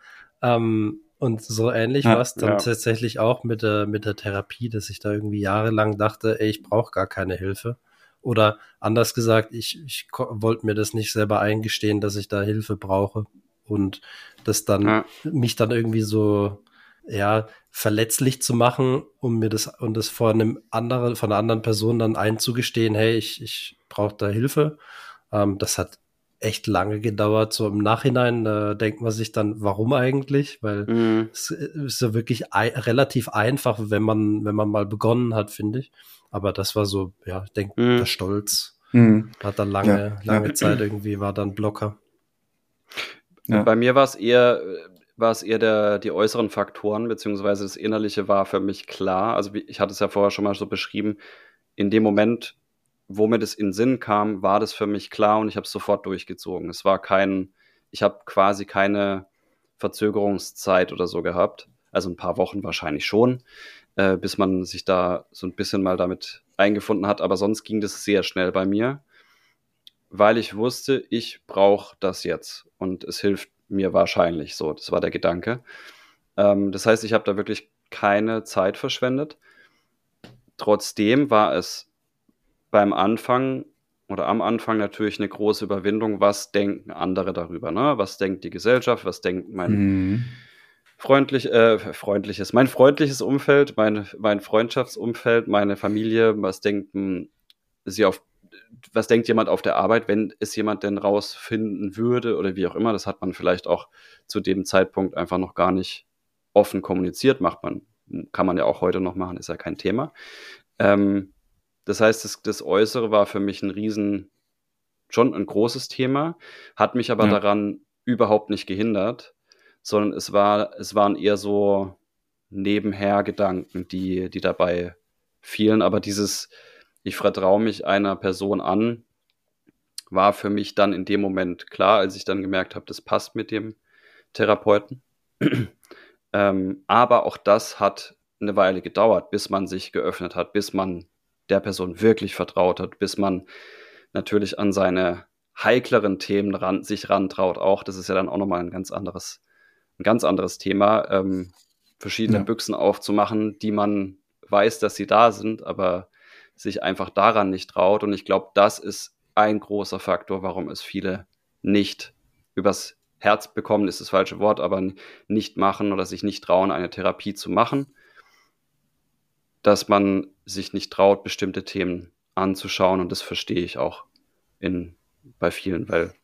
Ähm, und so ähnlich ja, war es dann ja. tatsächlich auch mit der, mit der Therapie, dass ich da irgendwie jahrelang dachte, ey, ich brauche gar keine Hilfe. Oder anders gesagt, ich, ich wollte mir das nicht selber eingestehen, dass ich da Hilfe brauche und das dann, ja. mich dann irgendwie so, ja, verletzlich zu machen, um mir das und das vor einem anderen, von einer anderen Person dann einzugestehen, hey, ich, ich brauche da Hilfe. Ähm, das hat echt lange gedauert. So im Nachhinein äh, denkt man sich dann, warum eigentlich? Weil mhm. es ist ja wirklich ein, relativ einfach, wenn man, wenn man mal begonnen hat, finde ich. Aber das war so, ja, ich denke, mhm. der Stolz mhm. hat dann lange, ja. lange ja. Zeit irgendwie, war dann Blocker. Ja. Bei mir war es eher, war es eher der, die äußeren Faktoren, beziehungsweise das Innerliche war für mich klar. Also wie, ich hatte es ja vorher schon mal so beschrieben, in dem Moment, wo mir das in Sinn kam, war das für mich klar und ich habe es sofort durchgezogen. Es war kein, ich habe quasi keine Verzögerungszeit oder so gehabt. Also ein paar Wochen wahrscheinlich schon, äh, bis man sich da so ein bisschen mal damit eingefunden hat. Aber sonst ging das sehr schnell bei mir weil ich wusste, ich brauche das jetzt und es hilft mir wahrscheinlich so. Das war der Gedanke. Ähm, das heißt, ich habe da wirklich keine Zeit verschwendet. Trotzdem war es beim Anfang oder am Anfang natürlich eine große Überwindung, was denken andere darüber, ne? Was denkt die Gesellschaft, was denkt mein mhm. freundlich, äh, freundliches, mein freundliches Umfeld, mein, mein Freundschaftsumfeld, meine Familie, was denken sie auf was denkt jemand auf der Arbeit, wenn es jemand denn rausfinden würde oder wie auch immer. Das hat man vielleicht auch zu dem Zeitpunkt einfach noch gar nicht offen kommuniziert. Macht man, kann man ja auch heute noch machen, ist ja kein Thema. Ähm, das heißt, das, das, Äußere war für mich ein riesen, schon ein großes Thema, hat mich aber ja. daran überhaupt nicht gehindert, sondern es war, es waren eher so nebenher Gedanken, die, die dabei fielen. Aber dieses, ich vertraue mich einer Person an, war für mich dann in dem Moment klar, als ich dann gemerkt habe, das passt mit dem Therapeuten. ähm, aber auch das hat eine Weile gedauert, bis man sich geöffnet hat, bis man der Person wirklich vertraut hat, bis man natürlich an seine heikleren Themen ran, sich rantraut auch. Das ist ja dann auch nochmal ein ganz anderes, ein ganz anderes Thema, ähm, verschiedene ja. Büchsen aufzumachen, die man weiß, dass sie da sind, aber sich einfach daran nicht traut. Und ich glaube, das ist ein großer Faktor, warum es viele nicht übers Herz bekommen, ist das falsche Wort, aber nicht machen oder sich nicht trauen, eine Therapie zu machen, dass man sich nicht traut, bestimmte Themen anzuschauen. Und das verstehe ich auch in, bei vielen, weil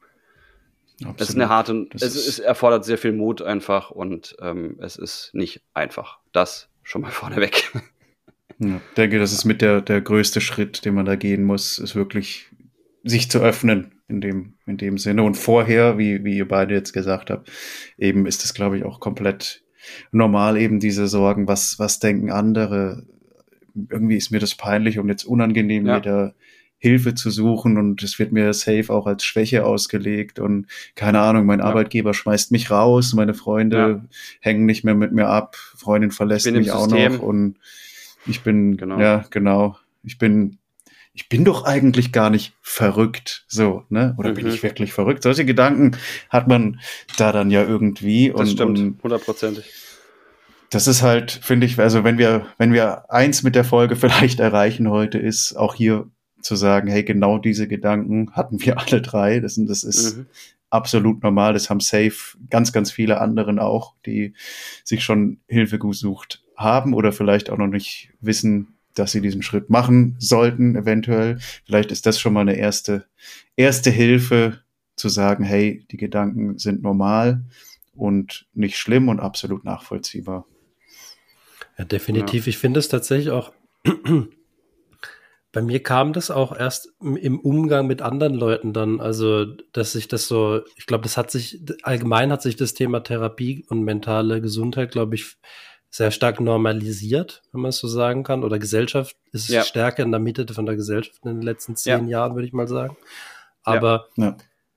Absolut. es ist eine harte, es, ist, es erfordert sehr viel Mut einfach und ähm, es ist nicht einfach. Das schon mal vorneweg. Ja, denke, das ist mit der, der größte Schritt, den man da gehen muss, ist wirklich sich zu öffnen in dem, in dem Sinne. Und vorher, wie, wie ihr beide jetzt gesagt habt, eben ist es, glaube ich, auch komplett normal, eben diese Sorgen, was, was denken andere. Irgendwie ist mir das peinlich und jetzt unangenehm, ja. wieder Hilfe zu suchen und es wird mir safe auch als Schwäche ausgelegt und keine Ahnung, mein ja. Arbeitgeber schmeißt mich raus, meine Freunde ja. hängen nicht mehr mit mir ab, Freundin verlässt mich auch noch und ich bin, genau. ja, genau. Ich bin, ich bin doch eigentlich gar nicht verrückt, so, ne? Oder mhm. bin ich wirklich verrückt? Solche Gedanken hat man da dann ja irgendwie. Das und, stimmt, hundertprozentig. Das ist halt, finde ich, also wenn wir, wenn wir eins mit der Folge vielleicht erreichen heute, ist auch hier zu sagen, hey, genau diese Gedanken hatten wir alle drei. Das, das ist mhm. absolut normal. Das haben safe ganz, ganz viele anderen auch, die sich schon Hilfe gesucht haben oder vielleicht auch noch nicht wissen, dass sie diesen Schritt machen sollten, eventuell. Vielleicht ist das schon mal eine erste, erste Hilfe zu sagen, hey, die Gedanken sind normal und nicht schlimm und absolut nachvollziehbar. Ja, definitiv. Ja. Ich finde es tatsächlich auch, bei mir kam das auch erst im Umgang mit anderen Leuten dann, also, dass sich das so, ich glaube, das hat sich, allgemein hat sich das Thema Therapie und mentale Gesundheit, glaube ich, sehr stark normalisiert, wenn man es so sagen kann. Oder Gesellschaft ist ja. stärker in der Mitte von der Gesellschaft in den letzten zehn ja. Jahren, würde ich mal sagen. Aber ja.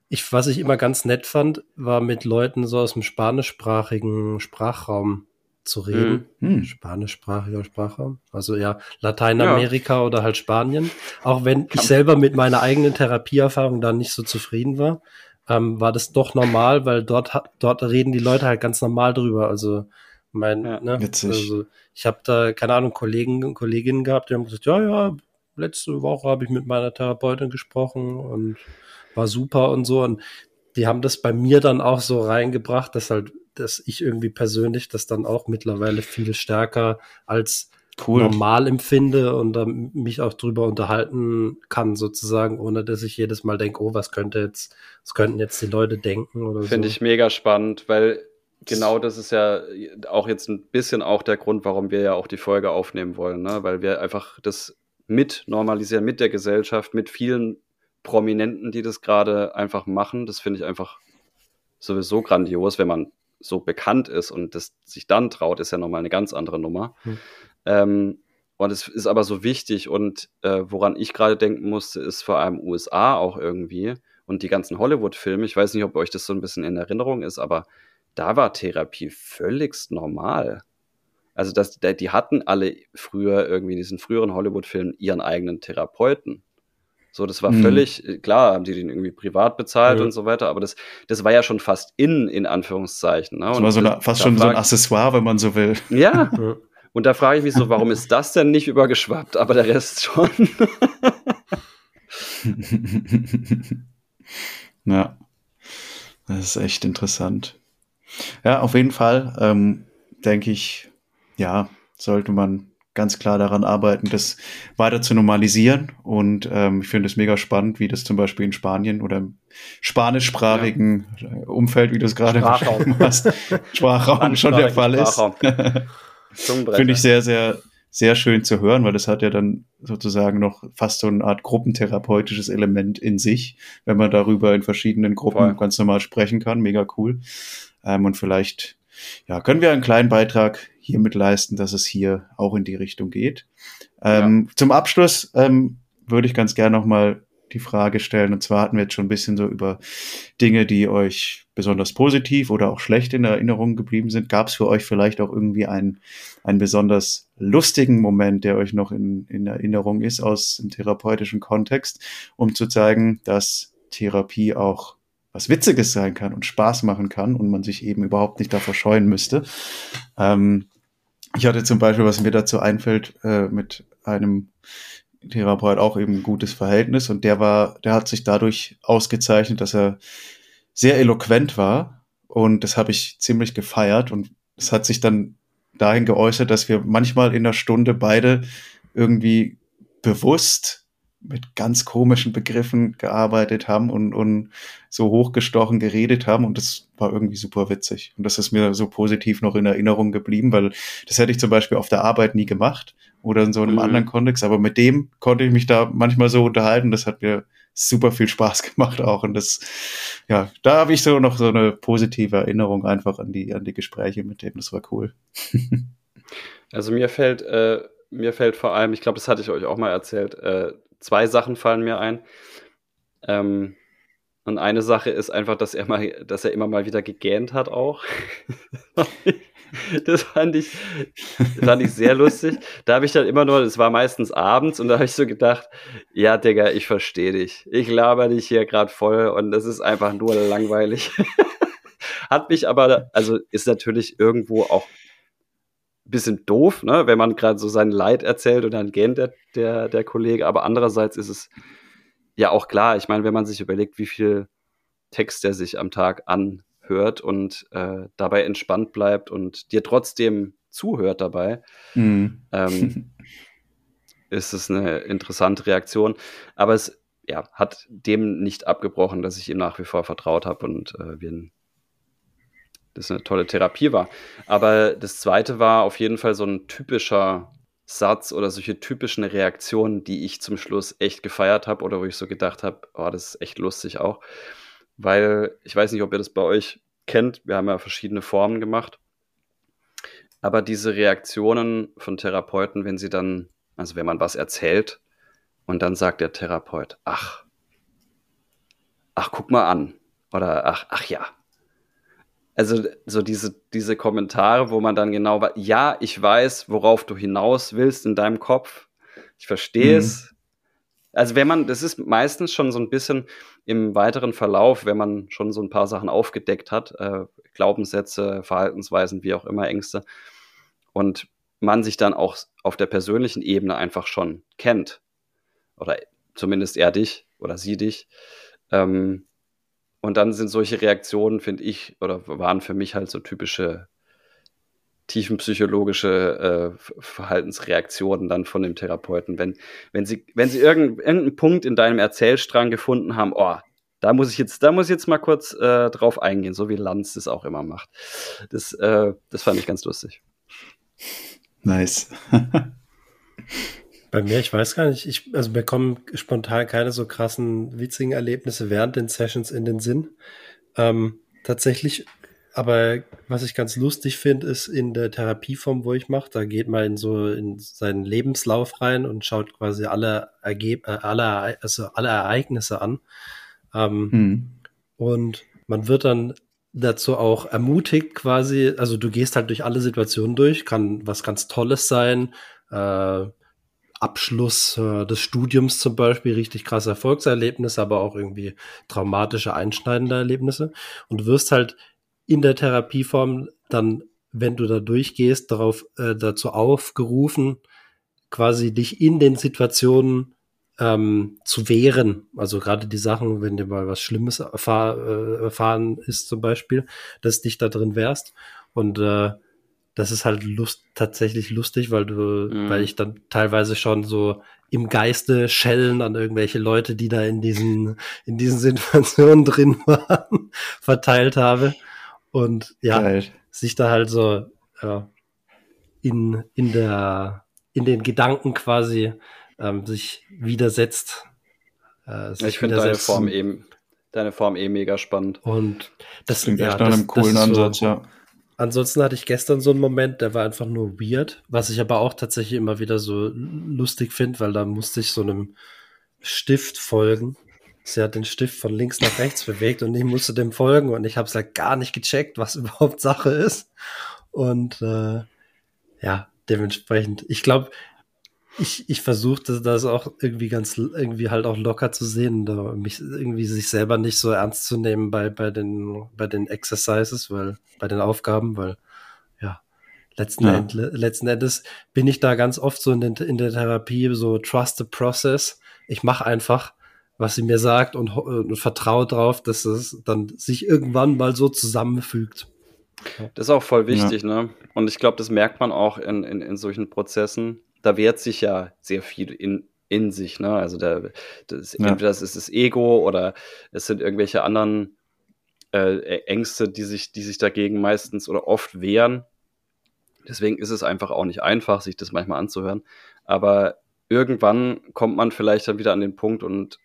ich, was ich immer ganz nett fand, war mit Leuten so aus dem spanischsprachigen Sprachraum zu reden. Mhm. Spanischsprachiger Sprachraum. Also ja, Lateinamerika oder halt Spanien. Auch wenn ich selber mit meiner eigenen Therapieerfahrung da nicht so zufrieden war, ähm, war das doch normal, weil dort, dort reden die Leute halt ganz normal drüber. Also mein, ja, ne? Witzig. Also ich habe da, keine Ahnung, Kollegen und Kolleginnen gehabt, die haben gesagt, ja, ja, letzte Woche habe ich mit meiner Therapeutin gesprochen und war super und so. Und die haben das bei mir dann auch so reingebracht, dass halt, dass ich irgendwie persönlich das dann auch mittlerweile viel stärker als cool. normal empfinde und dann mich auch drüber unterhalten kann, sozusagen, ohne dass ich jedes Mal denke, oh, was könnte jetzt, was könnten jetzt die Leute denken oder Finde so. Finde ich mega spannend, weil Genau, das ist ja auch jetzt ein bisschen auch der Grund, warum wir ja auch die Folge aufnehmen wollen, ne? weil wir einfach das mit normalisieren, mit der Gesellschaft, mit vielen Prominenten, die das gerade einfach machen. Das finde ich einfach sowieso grandios, wenn man so bekannt ist und das sich dann traut, ist ja nochmal eine ganz andere Nummer. Hm. Ähm, und es ist aber so wichtig und äh, woran ich gerade denken musste, ist vor allem USA auch irgendwie und die ganzen Hollywood-Filme. Ich weiß nicht, ob euch das so ein bisschen in Erinnerung ist, aber da war Therapie völligst normal. Also das, die hatten alle früher irgendwie in diesen früheren Hollywood-Filmen ihren eigenen Therapeuten. So, das war mhm. völlig, äh, klar, haben die den irgendwie privat bezahlt ja. und so weiter, aber das, das war ja schon fast in, in Anführungszeichen. Ne? Das war so eine, fast schon so ein Accessoire, wenn man so will. Ja. und da frage ich mich so, warum ist das denn nicht übergeschwappt, aber der Rest schon? ja. Das ist echt interessant. Ja, auf jeden Fall, ähm, denke ich, ja, sollte man ganz klar daran arbeiten, das weiter zu normalisieren. Und ähm, ich finde es mega spannend, wie das zum Beispiel in Spanien oder im spanischsprachigen ja. Umfeld, wie du es gerade beschrieben hast, Sprachraum schon der Fall ist. finde ich sehr, sehr, sehr schön zu hören, weil das hat ja dann sozusagen noch fast so eine Art gruppentherapeutisches Element in sich, wenn man darüber in verschiedenen Gruppen Voll. ganz normal sprechen kann. Mega cool. Ähm, und vielleicht ja, können wir einen kleinen Beitrag hiermit leisten, dass es hier auch in die Richtung geht. Ähm, ja. Zum Abschluss ähm, würde ich ganz gerne nochmal die Frage stellen. Und zwar hatten wir jetzt schon ein bisschen so über Dinge, die euch besonders positiv oder auch schlecht in Erinnerung geblieben sind. Gab es für euch vielleicht auch irgendwie einen, einen besonders lustigen Moment, der euch noch in, in Erinnerung ist aus dem therapeutischen Kontext, um zu zeigen, dass Therapie auch was Witziges sein kann und Spaß machen kann und man sich eben überhaupt nicht davor scheuen müsste. Ähm, ich hatte zum Beispiel, was mir dazu einfällt, äh, mit einem Therapeut auch eben ein gutes Verhältnis und der war, der hat sich dadurch ausgezeichnet, dass er sehr eloquent war und das habe ich ziemlich gefeiert und es hat sich dann dahin geäußert, dass wir manchmal in der Stunde beide irgendwie bewusst mit ganz komischen Begriffen gearbeitet haben und, und so hochgestochen geredet haben und das war irgendwie super witzig. Und das ist mir so positiv noch in Erinnerung geblieben, weil das hätte ich zum Beispiel auf der Arbeit nie gemacht oder in so einem mhm. anderen Kontext, aber mit dem konnte ich mich da manchmal so unterhalten, das hat mir super viel Spaß gemacht auch und das, ja, da habe ich so noch so eine positive Erinnerung einfach an die, an die Gespräche mit dem, das war cool. also mir fällt, äh, mir fällt vor allem, ich glaube, das hatte ich euch auch mal erzählt, äh, zwei Sachen fallen mir ein. Ähm, und eine Sache ist einfach, dass er mal, dass er immer mal wieder gegähnt hat auch. das fand ich, fand ich sehr lustig. Da habe ich dann immer nur, es war meistens abends und da habe ich so gedacht, ja, Digga, ich verstehe dich. Ich laber dich hier gerade voll und das ist einfach nur langweilig. Hat mich aber, also ist natürlich irgendwo auch bisschen doof, ne, wenn man gerade so sein Leid erzählt und dann gähnt der, der, der Kollege. Aber andererseits ist es ja auch klar, ich meine, wenn man sich überlegt, wie viel Text er sich am Tag anhört und äh, dabei entspannt bleibt und dir trotzdem zuhört dabei, mhm. ähm, ist es eine interessante Reaktion. Aber es ja, hat dem nicht abgebrochen, dass ich ihm nach wie vor vertraut habe und äh, wir ein das eine tolle Therapie war. Aber das zweite war auf jeden Fall so ein typischer Satz oder solche typischen Reaktionen, die ich zum Schluss echt gefeiert habe oder wo ich so gedacht habe, oh, das ist echt lustig auch. Weil ich weiß nicht, ob ihr das bei euch kennt, wir haben ja verschiedene Formen gemacht. Aber diese Reaktionen von Therapeuten, wenn sie dann, also wenn man was erzählt und dann sagt der Therapeut, ach, ach, guck mal an. Oder ach, ach ja, also so diese, diese Kommentare, wo man dann genau ja, ich weiß, worauf du hinaus willst in deinem Kopf. Ich verstehe mhm. es. Also wenn man, das ist meistens schon so ein bisschen im weiteren Verlauf, wenn man schon so ein paar Sachen aufgedeckt hat, äh, Glaubenssätze, Verhaltensweisen, wie auch immer, Ängste, und man sich dann auch auf der persönlichen Ebene einfach schon kennt, oder zumindest er dich oder sie dich, ähm, und dann sind solche Reaktionen, finde ich, oder waren für mich halt so typische tiefenpsychologische äh, Verhaltensreaktionen dann von dem Therapeuten. Wenn, wenn sie, wenn sie irgendeinen, irgendeinen Punkt in deinem Erzählstrang gefunden haben, oh, da muss ich jetzt, da muss ich jetzt mal kurz äh, drauf eingehen, so wie Lanz das auch immer macht. Das, äh, das fand ich ganz lustig. Nice. Bei mir, ich weiß gar nicht, ich, also mir kommen spontan keine so krassen, witzigen Erlebnisse während den Sessions in den Sinn. Ähm, tatsächlich, aber was ich ganz lustig finde, ist in der Therapieform, wo ich mache, da geht man in so in seinen Lebenslauf rein und schaut quasi alle, Ergeb äh, alle, also alle Ereignisse an. Ähm, hm. Und man wird dann dazu auch ermutigt quasi, also du gehst halt durch alle Situationen durch, kann was ganz Tolles sein, äh, Abschluss äh, des Studiums zum Beispiel richtig krasse Erfolgserlebnisse, aber auch irgendwie traumatische, einschneidende Erlebnisse. Und du wirst halt in der Therapieform dann, wenn du da durchgehst, darauf äh, dazu aufgerufen, quasi dich in den Situationen ähm, zu wehren. Also gerade die Sachen, wenn dir mal was Schlimmes erfahr, äh, erfahren ist zum Beispiel, dass dich da drin wehrst. Und äh, das ist halt lust, tatsächlich lustig, weil du, mhm. weil ich dann teilweise schon so im Geiste Schellen an irgendwelche Leute, die da in diesen, in diesen Situationen drin waren, verteilt habe. Und ja, Geil. sich da halt so ja, in, in der, in den Gedanken quasi ähm, sich widersetzt. Äh, sich ich finde deine Form eben, deine Form eh mega spannend. Und das, klingt ja, echt nach einem coolen Ansatz, so, ja. Ansonsten hatte ich gestern so einen Moment, der war einfach nur weird, was ich aber auch tatsächlich immer wieder so lustig finde, weil da musste ich so einem Stift folgen. Sie hat den Stift von links nach rechts bewegt und ich musste dem folgen und ich habe es halt gar nicht gecheckt, was überhaupt Sache ist. Und äh, ja, dementsprechend, ich glaube, ich, ich versuchte das auch irgendwie ganz, irgendwie halt auch locker zu sehen, da mich irgendwie sich selber nicht so ernst zu nehmen bei, bei den, bei den Exercises, weil, bei den Aufgaben, weil, ja, letzten, ja. End, letzten Endes bin ich da ganz oft so in, den, in der Therapie so trust the process. Ich mache einfach, was sie mir sagt und, und vertraue drauf, dass es dann sich irgendwann mal so zusammenfügt. Das ist auch voll wichtig, ja. ne? Und ich glaube, das merkt man auch in, in, in solchen Prozessen, da wehrt sich ja sehr viel in, in sich. Ne? Also da, das, ja. entweder das ist das Ego oder es sind irgendwelche anderen äh, Ängste, die sich, die sich dagegen meistens oder oft wehren. Deswegen ist es einfach auch nicht einfach, sich das manchmal anzuhören. Aber irgendwann kommt man vielleicht dann wieder an den Punkt und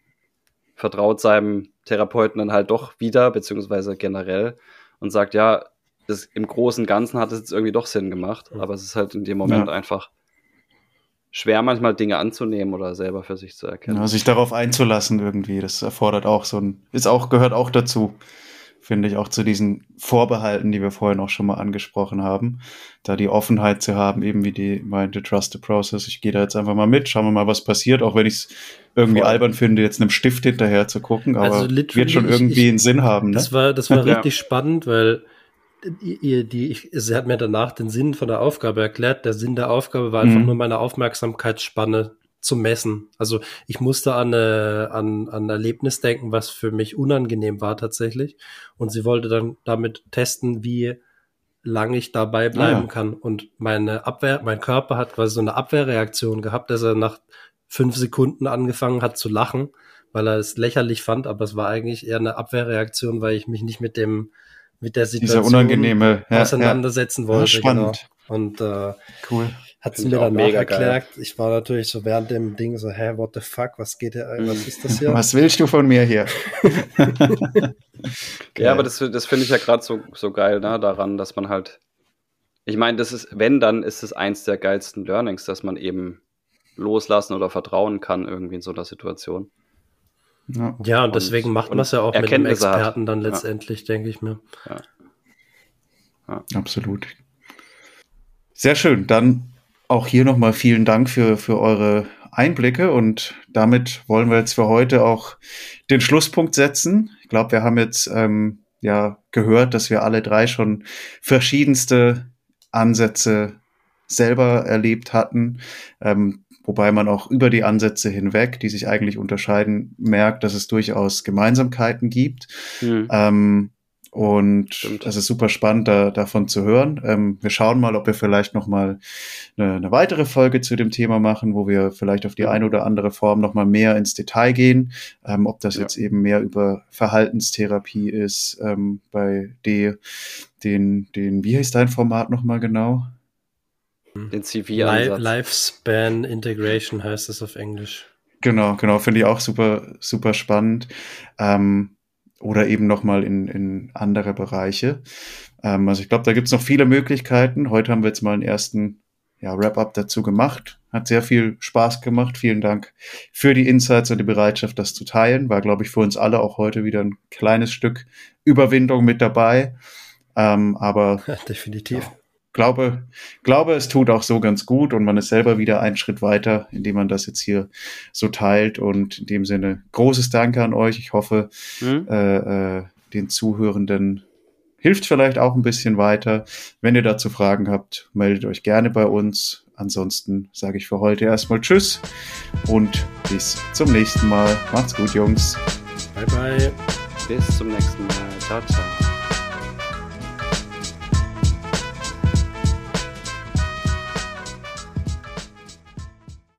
vertraut seinem Therapeuten dann halt doch wieder, beziehungsweise generell, und sagt, ja, das, im Großen und Ganzen hat es jetzt irgendwie doch Sinn gemacht, aber es ist halt in dem Moment ja. einfach schwer, manchmal Dinge anzunehmen oder selber für sich zu erkennen. Ja, sich darauf einzulassen irgendwie, das erfordert auch so ein, ist auch, gehört auch dazu, finde ich, auch zu diesen Vorbehalten, die wir vorhin auch schon mal angesprochen haben, da die Offenheit zu haben, eben wie die meinte, trust the process, ich gehe da jetzt einfach mal mit, schauen wir mal, was passiert, auch wenn ich es irgendwie Voll. albern finde, jetzt einem Stift hinterher zu gucken, aber also wird schon irgendwie ich, ich, einen Sinn haben. Ne? Das war, das war richtig spannend, weil die, die, ich, sie hat mir danach den Sinn von der Aufgabe erklärt. Der Sinn der Aufgabe war einfach mhm. nur meine Aufmerksamkeitsspanne zu messen. Also ich musste an, eine, an, an ein Erlebnis denken, was für mich unangenehm war tatsächlich. Und sie wollte dann damit testen, wie lange ich dabei bleiben ah, kann. Und meine Abwehr, mein Körper hat quasi so eine Abwehrreaktion gehabt, dass er nach fünf Sekunden angefangen hat zu lachen, weil er es lächerlich fand, aber es war eigentlich eher eine Abwehrreaktion, weil ich mich nicht mit dem mit der Situation unangenehme, ja, auseinandersetzen ja. wollte. Ja, spannend. Genau. Und äh, cool. Hat sie mir dann mega erklärt. Ich war natürlich so während dem Ding so, hä, what the fuck, was geht hier, was mhm. ist das hier? Was willst du von mir hier? ja, aber das, das finde ich ja gerade so, so geil, ne, daran, dass man halt, ich meine, das ist, wenn, dann ist es eins der geilsten Learnings, dass man eben loslassen oder vertrauen kann irgendwie in so einer Situation. Ja, ja und, deswegen und, macht man es ja auch mit dem Experten hat. dann letztendlich, ja. denke ich mir. Ja. ja. Absolut. Sehr schön. Dann auch hier nochmal vielen Dank für, für eure Einblicke und damit wollen wir jetzt für heute auch den Schlusspunkt setzen. Ich glaube, wir haben jetzt ähm, ja gehört, dass wir alle drei schon verschiedenste Ansätze selber erlebt hatten. Ähm, wobei man auch über die Ansätze hinweg, die sich eigentlich unterscheiden, merkt, dass es durchaus Gemeinsamkeiten gibt. Mhm. Ähm, und Stimmt. das ist super spannend, da, davon zu hören. Ähm, wir schauen mal, ob wir vielleicht noch mal eine, eine, weitere Folge zu dem Thema machen, wo wir vielleicht auf die eine oder andere Form noch mal mehr ins Detail gehen. Ähm, ob das ja. jetzt eben mehr über Verhaltenstherapie ist, ähm, bei D, den, den, wie heißt dein Format noch mal genau? Den CV-Ansatz. Lifespan Integration heißt es auf Englisch. Genau, genau, finde ich auch super, super spannend. Ähm, oder eben nochmal in, in andere Bereiche. Ähm, also ich glaube, da gibt es noch viele Möglichkeiten. Heute haben wir jetzt mal einen ersten ja, Wrap-up dazu gemacht. Hat sehr viel Spaß gemacht. Vielen Dank für die Insights und die Bereitschaft, das zu teilen. War, glaube ich, für uns alle auch heute wieder ein kleines Stück Überwindung mit dabei. Ähm, aber ja, definitiv. Ja, glaube, glaube, es tut auch so ganz gut und man ist selber wieder einen Schritt weiter, indem man das jetzt hier so teilt. Und in dem Sinne großes Danke an euch. Ich hoffe, mhm. äh, äh, den Zuhörenden hilft vielleicht auch ein bisschen weiter. Wenn ihr dazu Fragen habt, meldet euch gerne bei uns. Ansonsten sage ich für heute erstmal Tschüss und bis zum nächsten Mal. Macht's gut, Jungs. Bye, bye. Bis zum nächsten Mal. Ciao, ciao.